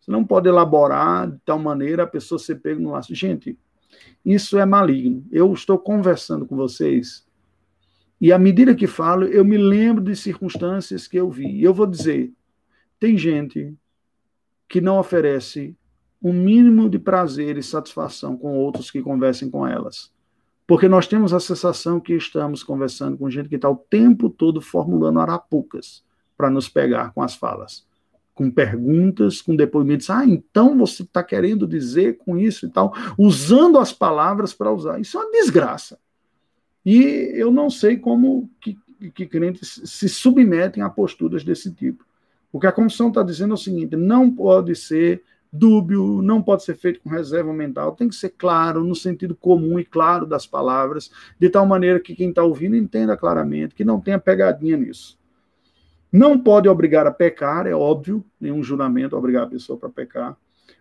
Você não pode elaborar de tal maneira a pessoa ser pega no laço. Gente, isso é maligno. Eu estou conversando com vocês e à medida que falo, eu me lembro de circunstâncias que eu vi. E eu vou dizer, tem gente que não oferece um mínimo de prazer e satisfação com outros que conversem com elas. Porque nós temos a sensação que estamos conversando com gente que está o tempo todo formulando arapucas para nos pegar com as falas com perguntas, com depoimentos. Ah, então você está querendo dizer com isso e tal, usando as palavras para usar. Isso é uma desgraça. E eu não sei como que, que crentes se submetem a posturas desse tipo. O que a comissão está dizendo é o seguinte: não pode ser dúbio, não pode ser feito com reserva mental, tem que ser claro, no sentido comum e claro das palavras, de tal maneira que quem está ouvindo entenda claramente, que não tenha pegadinha nisso. Não pode obrigar a pecar, é óbvio, nenhum juramento obrigar a pessoa para pecar.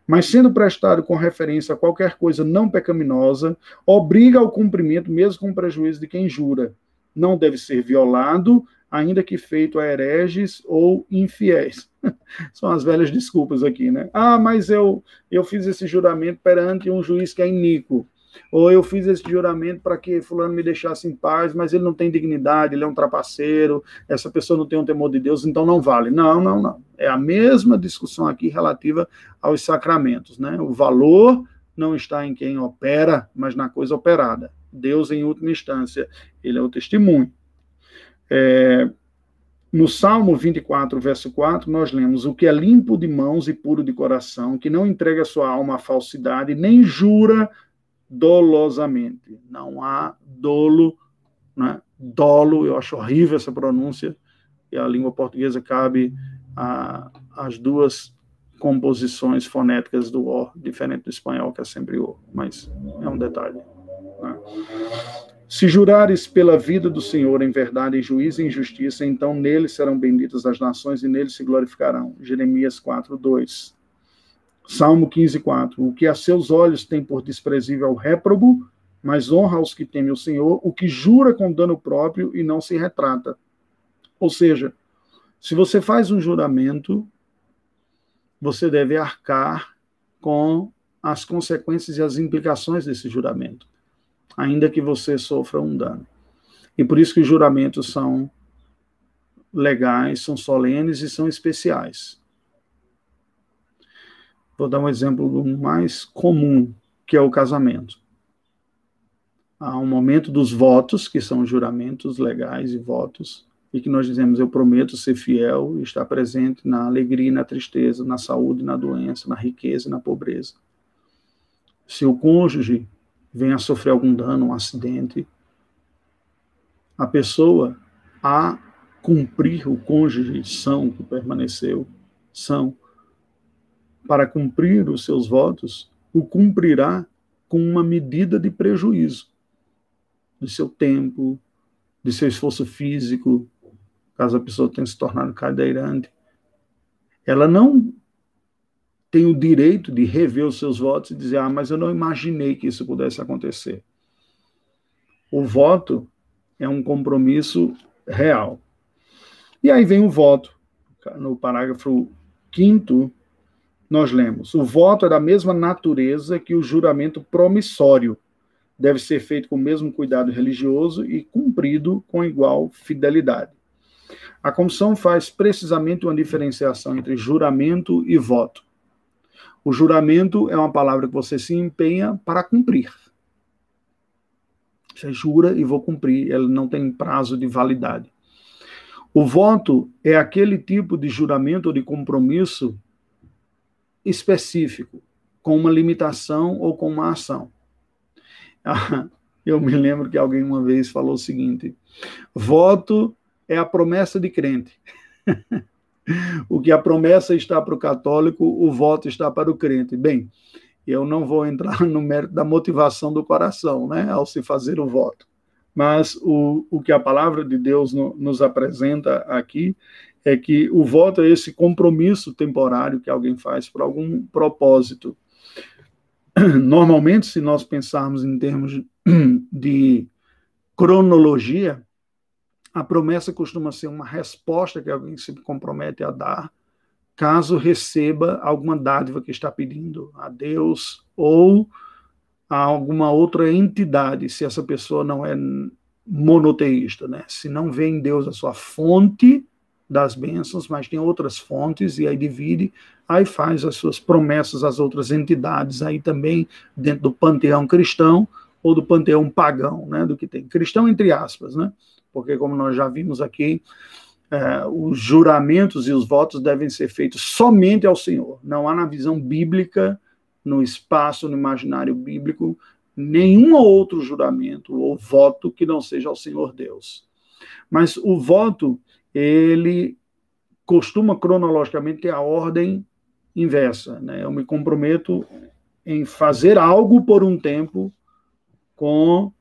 Mas sendo prestado com referência a qualquer coisa não pecaminosa, obriga ao cumprimento, mesmo com prejuízo de quem jura. Não deve ser violado, ainda que feito a hereges ou infiéis. São as velhas desculpas aqui, né? Ah, mas eu, eu fiz esse juramento perante um juiz que é iníquo. Ou eu fiz esse juramento para que fulano me deixasse em paz, mas ele não tem dignidade, ele é um trapaceiro, essa pessoa não tem um temor de Deus, então não vale. Não, não, não. É a mesma discussão aqui relativa aos sacramentos, né? O valor não está em quem opera, mas na coisa operada. Deus, em última instância, ele é o testemunho. É, no Salmo 24, verso 4, nós lemos: O que é limpo de mãos e puro de coração, que não entrega sua alma à falsidade, nem jura dolosamente. Não há dolo, né? dolo, eu acho horrível essa pronúncia, e a língua portuguesa cabe as duas composições fonéticas do O, diferente do espanhol, que é sempre O, mas é um detalhe. Né? Se jurares pela vida do Senhor em verdade, em juízo e em justiça, então nele serão benditas as nações e nele se glorificarão. Jeremias 4, 2. Salmo 15, 4. O que a seus olhos tem por desprezível é o réprobo, mas honra aos que temem o Senhor, o que jura com dano próprio e não se retrata. Ou seja, se você faz um juramento, você deve arcar com as consequências e as implicações desse juramento, ainda que você sofra um dano. E por isso que os juramentos são legais, são solenes e são especiais. Vou dar um exemplo do mais comum, que é o casamento. Há um momento dos votos, que são juramentos legais e votos, e que nós dizemos: Eu prometo ser fiel e estar presente na alegria e na tristeza, na saúde e na doença, na riqueza e na pobreza. Se o cônjuge vem a sofrer algum dano, um acidente, a pessoa a cumprir o cônjuge são que permaneceu, são para cumprir os seus votos, o cumprirá com uma medida de prejuízo do seu tempo, de seu esforço físico, caso a pessoa tenha se tornado cadeirante. Ela não tem o direito de rever os seus votos e dizer: ah, mas eu não imaginei que isso pudesse acontecer. O voto é um compromisso real. E aí vem o voto. No parágrafo 5 nós lemos: o voto é da mesma natureza que o juramento promissório. Deve ser feito com o mesmo cuidado religioso e cumprido com igual fidelidade. A comissão faz precisamente uma diferenciação entre juramento e voto. O juramento é uma palavra que você se empenha para cumprir. Você jura e vou cumprir, ele não tem prazo de validade. O voto é aquele tipo de juramento ou de compromisso específico, com uma limitação ou com uma ação. Eu me lembro que alguém uma vez falou o seguinte: voto é a promessa de crente. o que a promessa está para o católico, o voto está para o crente. Bem, eu não vou entrar no mérito da motivação do coração, né, ao se fazer o voto. Mas o, o que a palavra de Deus no, nos apresenta aqui é que o voto é esse compromisso temporário que alguém faz por algum propósito. Normalmente, se nós pensarmos em termos de cronologia, a promessa costuma ser uma resposta que alguém se compromete a dar, caso receba alguma dádiva que está pedindo a Deus ou a alguma outra entidade, se essa pessoa não é monoteísta, né? Se não vê em Deus a sua fonte das bênçãos, mas tem outras fontes, e aí divide, aí faz as suas promessas às outras entidades, aí também dentro do panteão cristão ou do panteão pagão, né, do que tem. Cristão entre aspas, né, porque como nós já vimos aqui, é, os juramentos e os votos devem ser feitos somente ao Senhor. Não há na visão bíblica, no espaço, no imaginário bíblico, nenhum outro juramento ou voto que não seja ao Senhor Deus. Mas o voto ele costuma cronologicamente ter a ordem inversa. Né? Eu me comprometo em fazer algo por um tempo com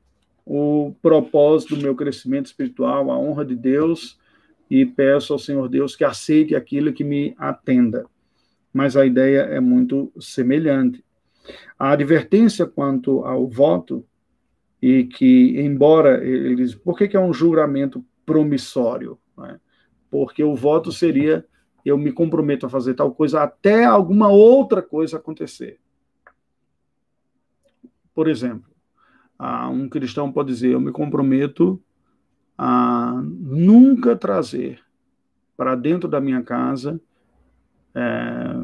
o propósito do meu crescimento espiritual, a honra de Deus, e peço ao Senhor Deus que aceite aquilo que me atenda. Mas a ideia é muito semelhante. A advertência quanto ao voto, e que, embora eles. Por que, que é um juramento promissório? Né? Porque o voto seria eu me comprometo a fazer tal coisa até alguma outra coisa acontecer. Por exemplo, um cristão pode dizer: Eu me comprometo a nunca trazer para dentro da minha casa é,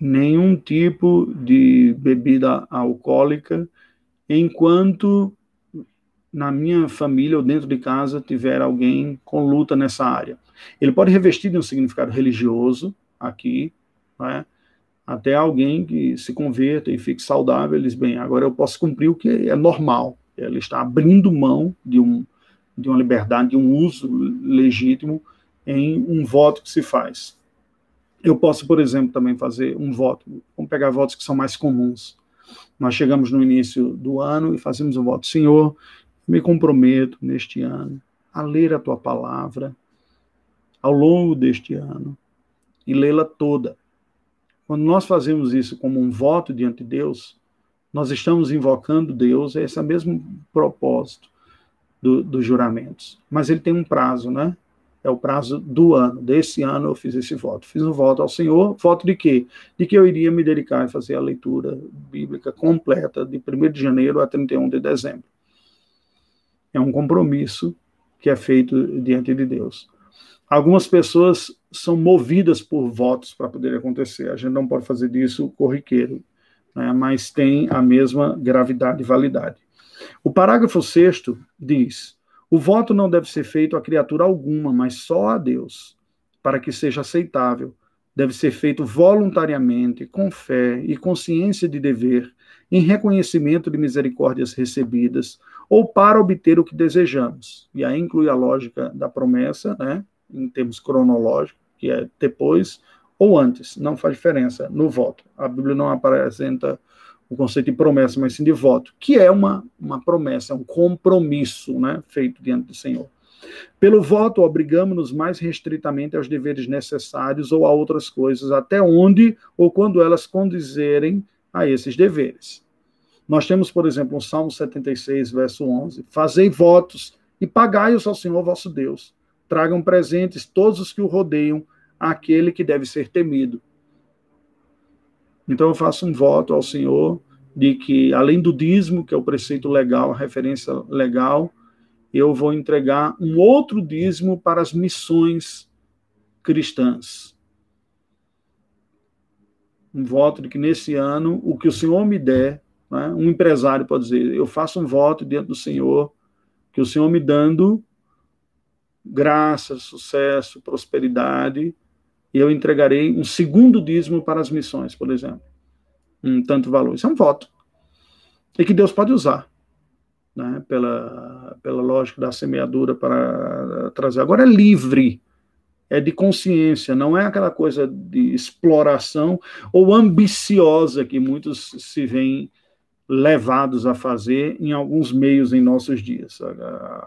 nenhum tipo de bebida alcoólica enquanto na minha família ou dentro de casa tiver alguém com luta nessa área. Ele pode revestir de um significado religioso aqui, né? Até alguém que se converta e fique saudável, eles bem, agora eu posso cumprir o que é normal. Ele está abrindo mão de, um, de uma liberdade, de um uso legítimo em um voto que se faz. Eu posso, por exemplo, também fazer um voto, vamos pegar votos que são mais comuns. Nós chegamos no início do ano e fazemos um voto, Senhor, me comprometo neste ano a ler a tua palavra ao longo deste ano e lê-la toda. Quando nós fazemos isso como um voto diante de Deus, nós estamos invocando Deus, é esse mesmo propósito do, dos juramentos. Mas ele tem um prazo, né? É o prazo do ano. Desse ano eu fiz esse voto. Fiz um voto ao Senhor. Voto de quê? De que eu iria me dedicar a fazer a leitura bíblica completa de 1 de janeiro a 31 de dezembro. É um compromisso que é feito diante de Deus. Algumas pessoas são movidas por votos para poder acontecer. A gente não pode fazer disso corriqueiro, né, mas tem a mesma gravidade e validade. O parágrafo sexto diz: o voto não deve ser feito a criatura alguma, mas só a Deus, para que seja aceitável. Deve ser feito voluntariamente, com fé e consciência de dever, em reconhecimento de misericórdias recebidas, ou para obter o que desejamos. E aí inclui a lógica da promessa, né, em termos cronológicos, que é depois ou antes, não faz diferença no voto. A Bíblia não apresenta o conceito de promessa, mas sim de voto, que é uma, uma promessa, um compromisso né, feito diante do Senhor. Pelo voto, obrigamos-nos mais restritamente aos deveres necessários ou a outras coisas, até onde ou quando elas condizerem a esses deveres. Nós temos, por exemplo, o Salmo 76, verso 11: Fazei votos e pagai-os ao Senhor vosso Deus. Tragam presentes todos os que o rodeiam, àquele que deve ser temido. Então eu faço um voto ao Senhor de que, além do dízimo, que é o preceito legal, a referência legal, eu vou entregar um outro dízimo para as missões cristãs. Um voto de que nesse ano, o que o Senhor me der, né, um empresário pode dizer, eu faço um voto diante do Senhor, que o Senhor me dando graça, sucesso, prosperidade, e eu entregarei um segundo dízimo para as missões, por exemplo. Um tanto valor. Isso é um voto. E que Deus pode usar, né, pela, pela lógica da semeadura para trazer. Agora é livre, é de consciência, não é aquela coisa de exploração ou ambiciosa que muitos se veem levados a fazer em alguns meios em nossos dias.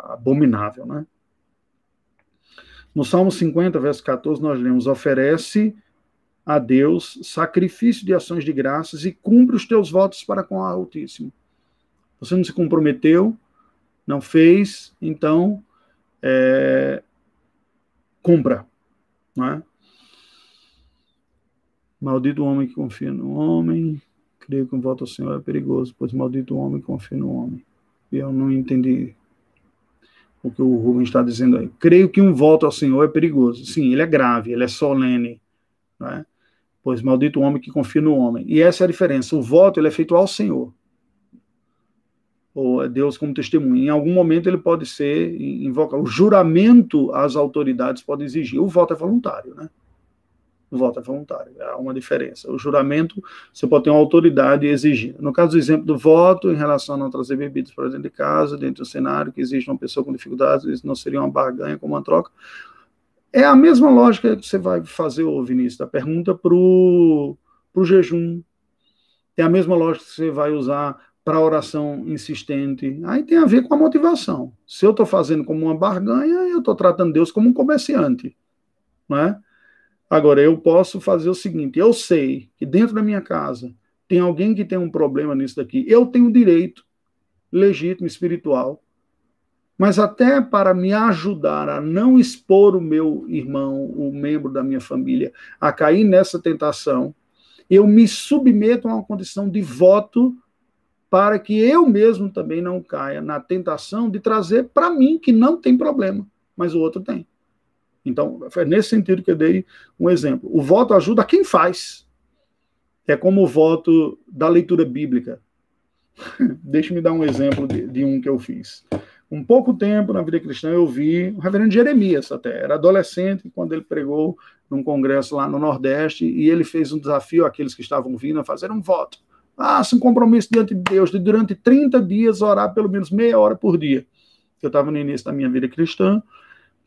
Abominável, né? No Salmo 50, verso 14, nós lemos: oferece a Deus sacrifício de ações de graças e cumpre os teus votos para com o Altíssimo. Você não se comprometeu, não fez, então é, cumpra. Não é? Maldito o homem que confia no homem, creio que um voto ao Senhor é perigoso, pois maldito o homem que confia no homem. E eu não entendi o que o Rubens está dizendo aí. Creio que um voto ao Senhor é perigoso. Sim, ele é grave, ele é solene. Né? Pois maldito o homem que confia no homem. E essa é a diferença. O voto ele é feito ao Senhor. Ou é Deus como testemunha. Em algum momento ele pode ser invocado. O juramento às autoridades pode exigir. O voto é voluntário, né? O voto é voluntário. Há uma diferença. O juramento, você pode ter uma autoridade exigindo. No caso do exemplo do voto, em relação a não trazer bebidas para dentro de casa, dentro do cenário que existe uma pessoa com dificuldades, isso não seria uma barganha como uma troca. É a mesma lógica que você vai fazer, ô Vinícius, da pergunta para o jejum. É a mesma lógica que você vai usar para a oração insistente. Aí tem a ver com a motivação. Se eu estou fazendo como uma barganha, eu estou tratando Deus como um comerciante. Não é? Agora, eu posso fazer o seguinte: eu sei que dentro da minha casa tem alguém que tem um problema nisso daqui. Eu tenho direito legítimo, espiritual, mas até para me ajudar a não expor o meu irmão, o membro da minha família, a cair nessa tentação, eu me submeto a uma condição de voto para que eu mesmo também não caia na tentação de trazer para mim que não tem problema, mas o outro tem. Então, foi nesse sentido que eu dei um exemplo. O voto ajuda quem faz. É como o voto da leitura bíblica. Deixe-me dar um exemplo de, de, um que eu fiz. Um pouco tempo na vida cristã eu vi o reverendo Jeremias até, era adolescente quando ele pregou num congresso lá no Nordeste e ele fez um desafio àqueles que estavam vindo a fazer um voto. Faça um compromisso diante de Deus de durante 30 dias orar pelo menos meia hora por dia. Eu estava no início da minha vida cristã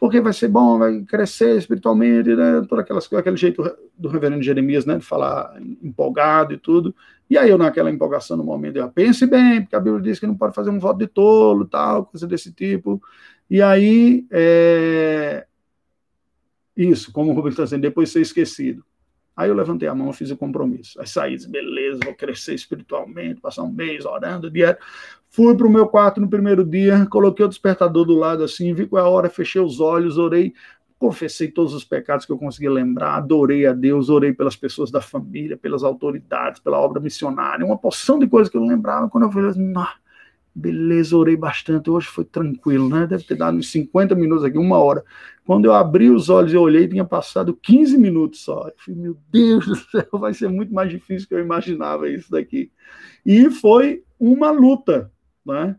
porque vai ser bom, vai crescer espiritualmente, né? Todas aquelas aquele jeito do reverendo Jeremias, né? De falar empolgado e tudo. E aí eu, naquela empolgação no momento, eu pense bem, porque a Bíblia diz que não pode fazer um voto de tolo, tal, coisa desse tipo. E aí, é... isso, como o Rubens está dizendo, depois ser esquecido. Aí eu levantei a mão, fiz o compromisso. Aí saí, beleza, vou crescer espiritualmente, passar um mês orando, direto. Fui para o meu quarto no primeiro dia, coloquei o despertador do lado assim, vi qual é a hora, fechei os olhos, orei, confessei todos os pecados que eu consegui lembrar, adorei a Deus, orei pelas pessoas da família, pelas autoridades, pela obra missionária, uma porção de coisas que eu lembrava. Quando eu falei assim, Beleza, orei bastante. Hoje foi tranquilo, né? Deve ter dado uns 50 minutos aqui, uma hora. Quando eu abri os olhos e olhei, tinha passado 15 minutos só. Eu falei, meu Deus do céu, vai ser muito mais difícil que eu imaginava isso daqui. E foi uma luta, né?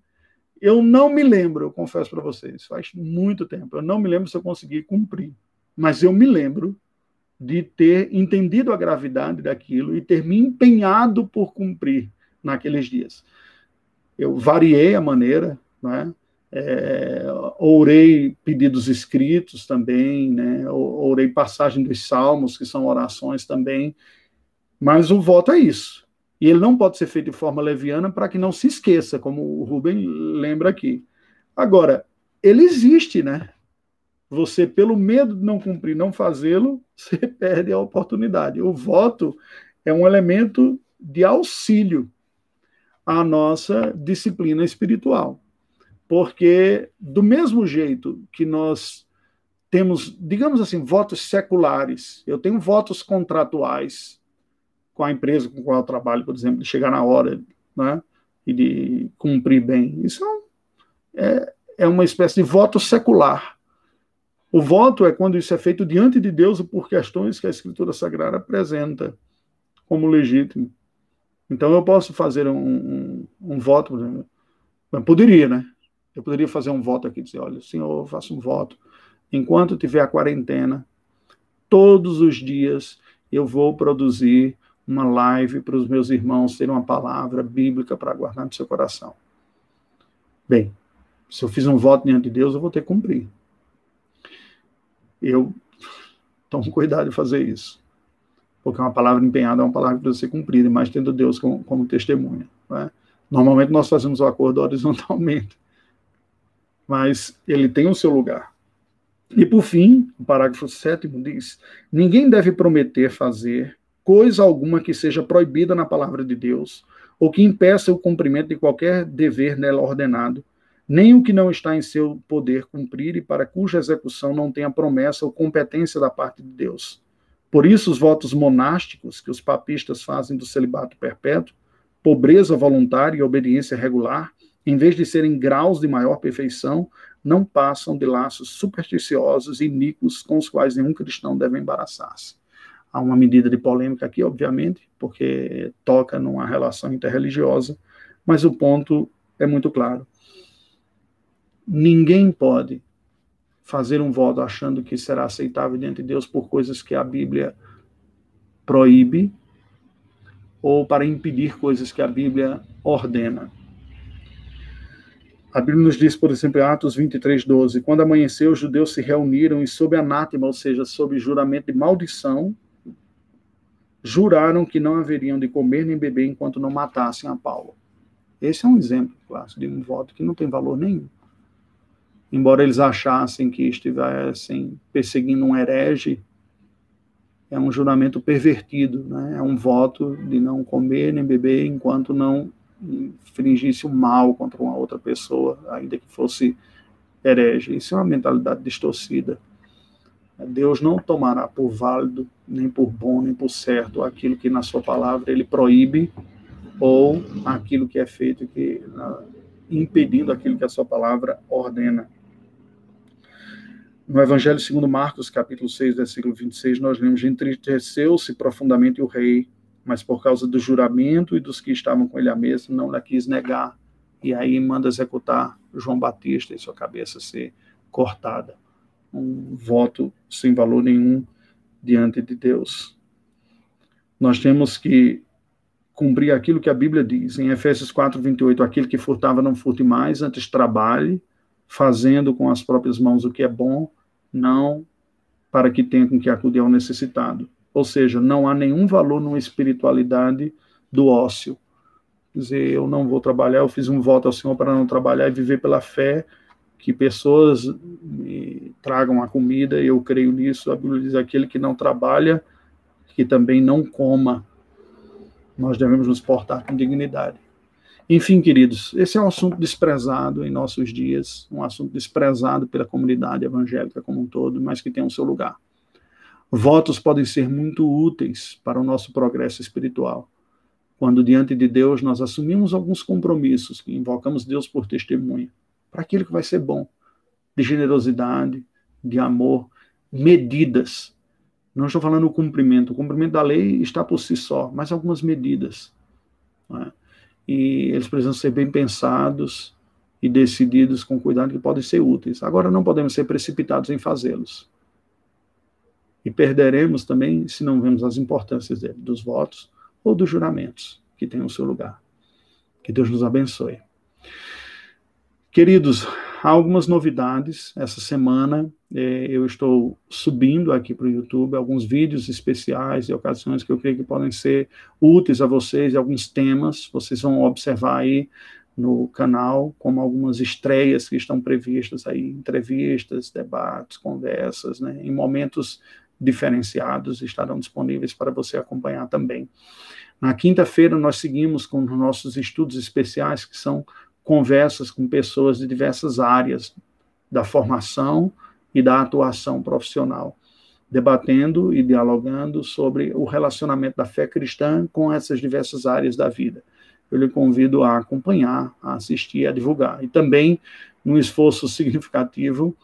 Eu não me lembro, eu confesso para vocês, faz muito tempo. Eu não me lembro se eu consegui cumprir. Mas eu me lembro de ter entendido a gravidade daquilo e ter me empenhado por cumprir naqueles dias eu variei a maneira, né? É, orei pedidos escritos também, né? Orei passagem dos salmos, que são orações também. Mas o voto é isso. E ele não pode ser feito de forma leviana para que não se esqueça, como o Rubem lembra aqui. Agora, ele existe, né? Você, pelo medo de não cumprir, não fazê-lo, você perde a oportunidade. O voto é um elemento de auxílio a nossa disciplina espiritual. Porque, do mesmo jeito que nós temos, digamos assim, votos seculares, eu tenho votos contratuais com a empresa com qual eu trabalho, por exemplo, de chegar na hora né, e de cumprir bem. Isso é, é uma espécie de voto secular. O voto é quando isso é feito diante de Deus por questões que a Escritura Sagrada apresenta como legítimo. Então eu posso fazer um, um, um voto, eu poderia, né? Eu poderia fazer um voto aqui, dizer, olha, senhor, eu faço um voto. Enquanto tiver a quarentena, todos os dias eu vou produzir uma live para os meus irmãos terem uma palavra bíblica para guardar no seu coração. Bem, se eu fiz um voto diante de Deus, eu vou ter que cumprir. Eu tomo cuidado de fazer isso porque uma palavra empenhada é uma palavra precisa ser cumprida, mas tendo Deus como, como testemunha. Né? Normalmente nós fazemos o acordo horizontalmente, mas ele tem o seu lugar. E por fim, o parágrafo sétimo diz: ninguém deve prometer fazer coisa alguma que seja proibida na palavra de Deus, ou que impeça o cumprimento de qualquer dever nela ordenado, nem o que não está em seu poder cumprir e para cuja execução não tenha promessa ou competência da parte de Deus por isso, os votos monásticos que os papistas fazem do celibato perpétuo, pobreza voluntária e obediência regular, em vez de serem graus de maior perfeição, não passam de laços supersticiosos e iníquos com os quais nenhum cristão deve embaraçar-se. Há uma medida de polêmica aqui, obviamente, porque toca numa relação interreligiosa, mas o ponto é muito claro. Ninguém pode fazer um voto achando que será aceitável diante de Deus por coisas que a Bíblia proíbe ou para impedir coisas que a Bíblia ordena. A Bíblia nos diz, por exemplo, em Atos 23, 12: quando amanheceu, os judeus se reuniram e, sob anátema, ou seja, sob juramento de maldição, juraram que não haveriam de comer nem beber enquanto não matassem a Paulo. Esse é um exemplo clássico de um voto que não tem valor nenhum embora eles achassem que estivessem perseguindo um herege, é um juramento pervertido, né? é um voto de não comer nem beber enquanto não infringisse o mal contra uma outra pessoa, ainda que fosse herege. Isso é uma mentalidade distorcida. Deus não tomará por válido, nem por bom, nem por certo aquilo que na sua palavra ele proíbe ou aquilo que é feito que impedindo aquilo que a sua palavra ordena. No Evangelho segundo Marcos, capítulo 6, versículo 26, nós lemos, entristeceu-se profundamente o rei, mas por causa do juramento e dos que estavam com ele à mesa, não lhe quis negar. E aí manda executar João Batista e sua cabeça ser cortada. Um voto sem valor nenhum diante de Deus. Nós temos que cumprir aquilo que a Bíblia diz. Em Efésios 4, 28, aquele que furtava não furte mais, antes trabalhe, fazendo com as próprias mãos o que é bom, não para que tenha com que acudir ao necessitado. Ou seja, não há nenhum valor numa espiritualidade do ócio. Quer dizer, eu não vou trabalhar, eu fiz um voto ao Senhor para não trabalhar e viver pela fé, que pessoas me tragam a comida, eu creio nisso. A Bíblia diz: aquele que não trabalha, que também não coma. Nós devemos nos portar com dignidade. Enfim, queridos, esse é um assunto desprezado em nossos dias, um assunto desprezado pela comunidade evangélica como um todo, mas que tem o seu lugar. Votos podem ser muito úteis para o nosso progresso espiritual, quando diante de Deus nós assumimos alguns compromissos, invocamos Deus por testemunha, para aquilo que vai ser bom, de generosidade, de amor, medidas. Não estou falando o cumprimento, o cumprimento da lei está por si só, mas algumas medidas. É? E eles precisam ser bem pensados e decididos com cuidado que podem ser úteis. Agora não podemos ser precipitados em fazê-los. E perderemos também se não vemos as importâncias dele, dos votos ou dos juramentos que têm o seu lugar. Que Deus nos abençoe. Queridos, há algumas novidades. Essa semana eh, eu estou subindo aqui para o YouTube alguns vídeos especiais e ocasiões que eu creio que podem ser úteis a vocês e alguns temas. Vocês vão observar aí no canal, como algumas estreias que estão previstas aí, entrevistas, debates, conversas, né, em momentos diferenciados estarão disponíveis para você acompanhar também. Na quinta-feira nós seguimos com os nossos estudos especiais, que são conversas com pessoas de diversas áreas da formação e da atuação profissional, debatendo e dialogando sobre o relacionamento da fé cristã com essas diversas áreas da vida eu lhe convido a acompanhar, a assistir, a divulgar. E também, num esforço significativo,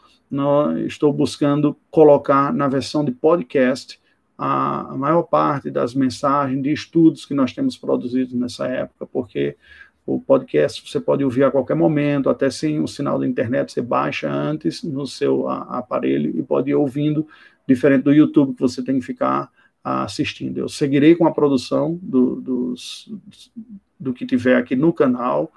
estou buscando colocar na versão de podcast a, maior parte das mensagens de estudos que nós temos produzido nessa época, porque o podcast você pode ouvir a qualquer momento, até sem o sinal da internet, você baixa antes no seu aparelho e pode ir ouvindo, diferente do YouTube, que você tem que ficar assistindo. Eu seguirei com a produção do, do que tiver aqui no canal.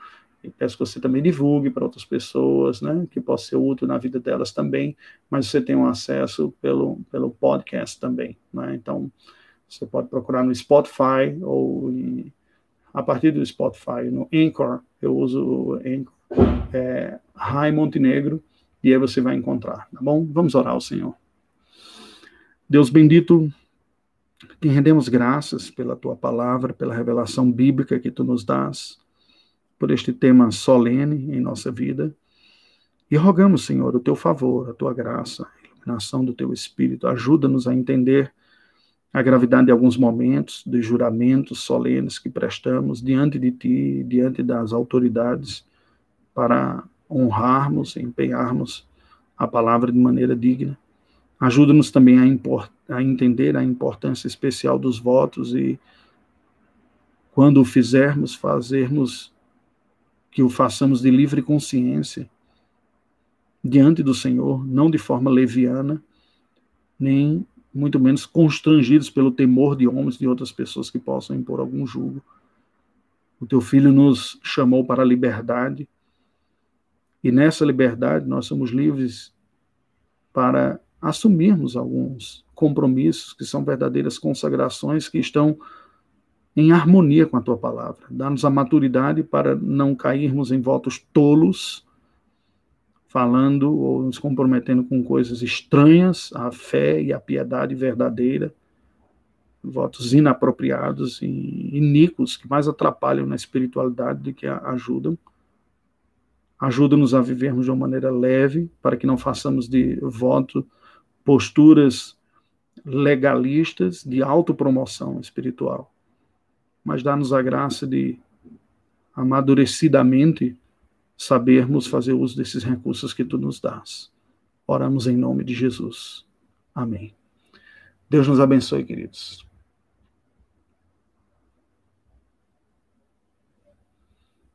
E peço que você também divulgue para outras pessoas, né, que possa ser útil na vida delas também, mas você tem um acesso pelo, pelo podcast também, né, então você pode procurar no Spotify ou a partir do Spotify, no Anchor, eu uso Anchor, é, Rai Montenegro, e aí você vai encontrar, tá bom? Vamos orar ao Senhor. Deus bendito, te rendemos graças pela tua palavra, pela revelação bíblica que tu nos dás, por este tema solene em nossa vida. E rogamos, Senhor, o teu favor, a tua graça, a iluminação do teu espírito. Ajuda-nos a entender a gravidade de alguns momentos, dos juramentos solenes que prestamos diante de ti, diante das autoridades, para honrarmos, empenharmos a palavra de maneira digna. Ajuda-nos também a, a, entender a importância especial dos votos e, quando o fizermos, fazermos que o façamos de livre consciência diante do Senhor, não de forma leviana, nem muito menos constrangidos pelo temor de homens e de outras pessoas que possam impor algum julgo. O teu filho nos chamou para a liberdade, e nessa liberdade nós somos livres para assumirmos alguns compromissos que são verdadeiras consagrações que estão em harmonia com a tua palavra. Dá-nos a maturidade para não cairmos em votos tolos, falando ou nos comprometendo com coisas estranhas à fé e à piedade verdadeira, votos inapropriados e iníquos que mais atrapalham na espiritualidade do que ajudam. Ajuda-nos a vivermos de uma maneira leve, para que não façamos de voto posturas legalistas de autopromoção espiritual, mas dá-nos a graça de amadurecidamente sabermos fazer uso desses recursos que tu nos dás. Oramos em nome de Jesus. Amém. Deus nos abençoe, queridos.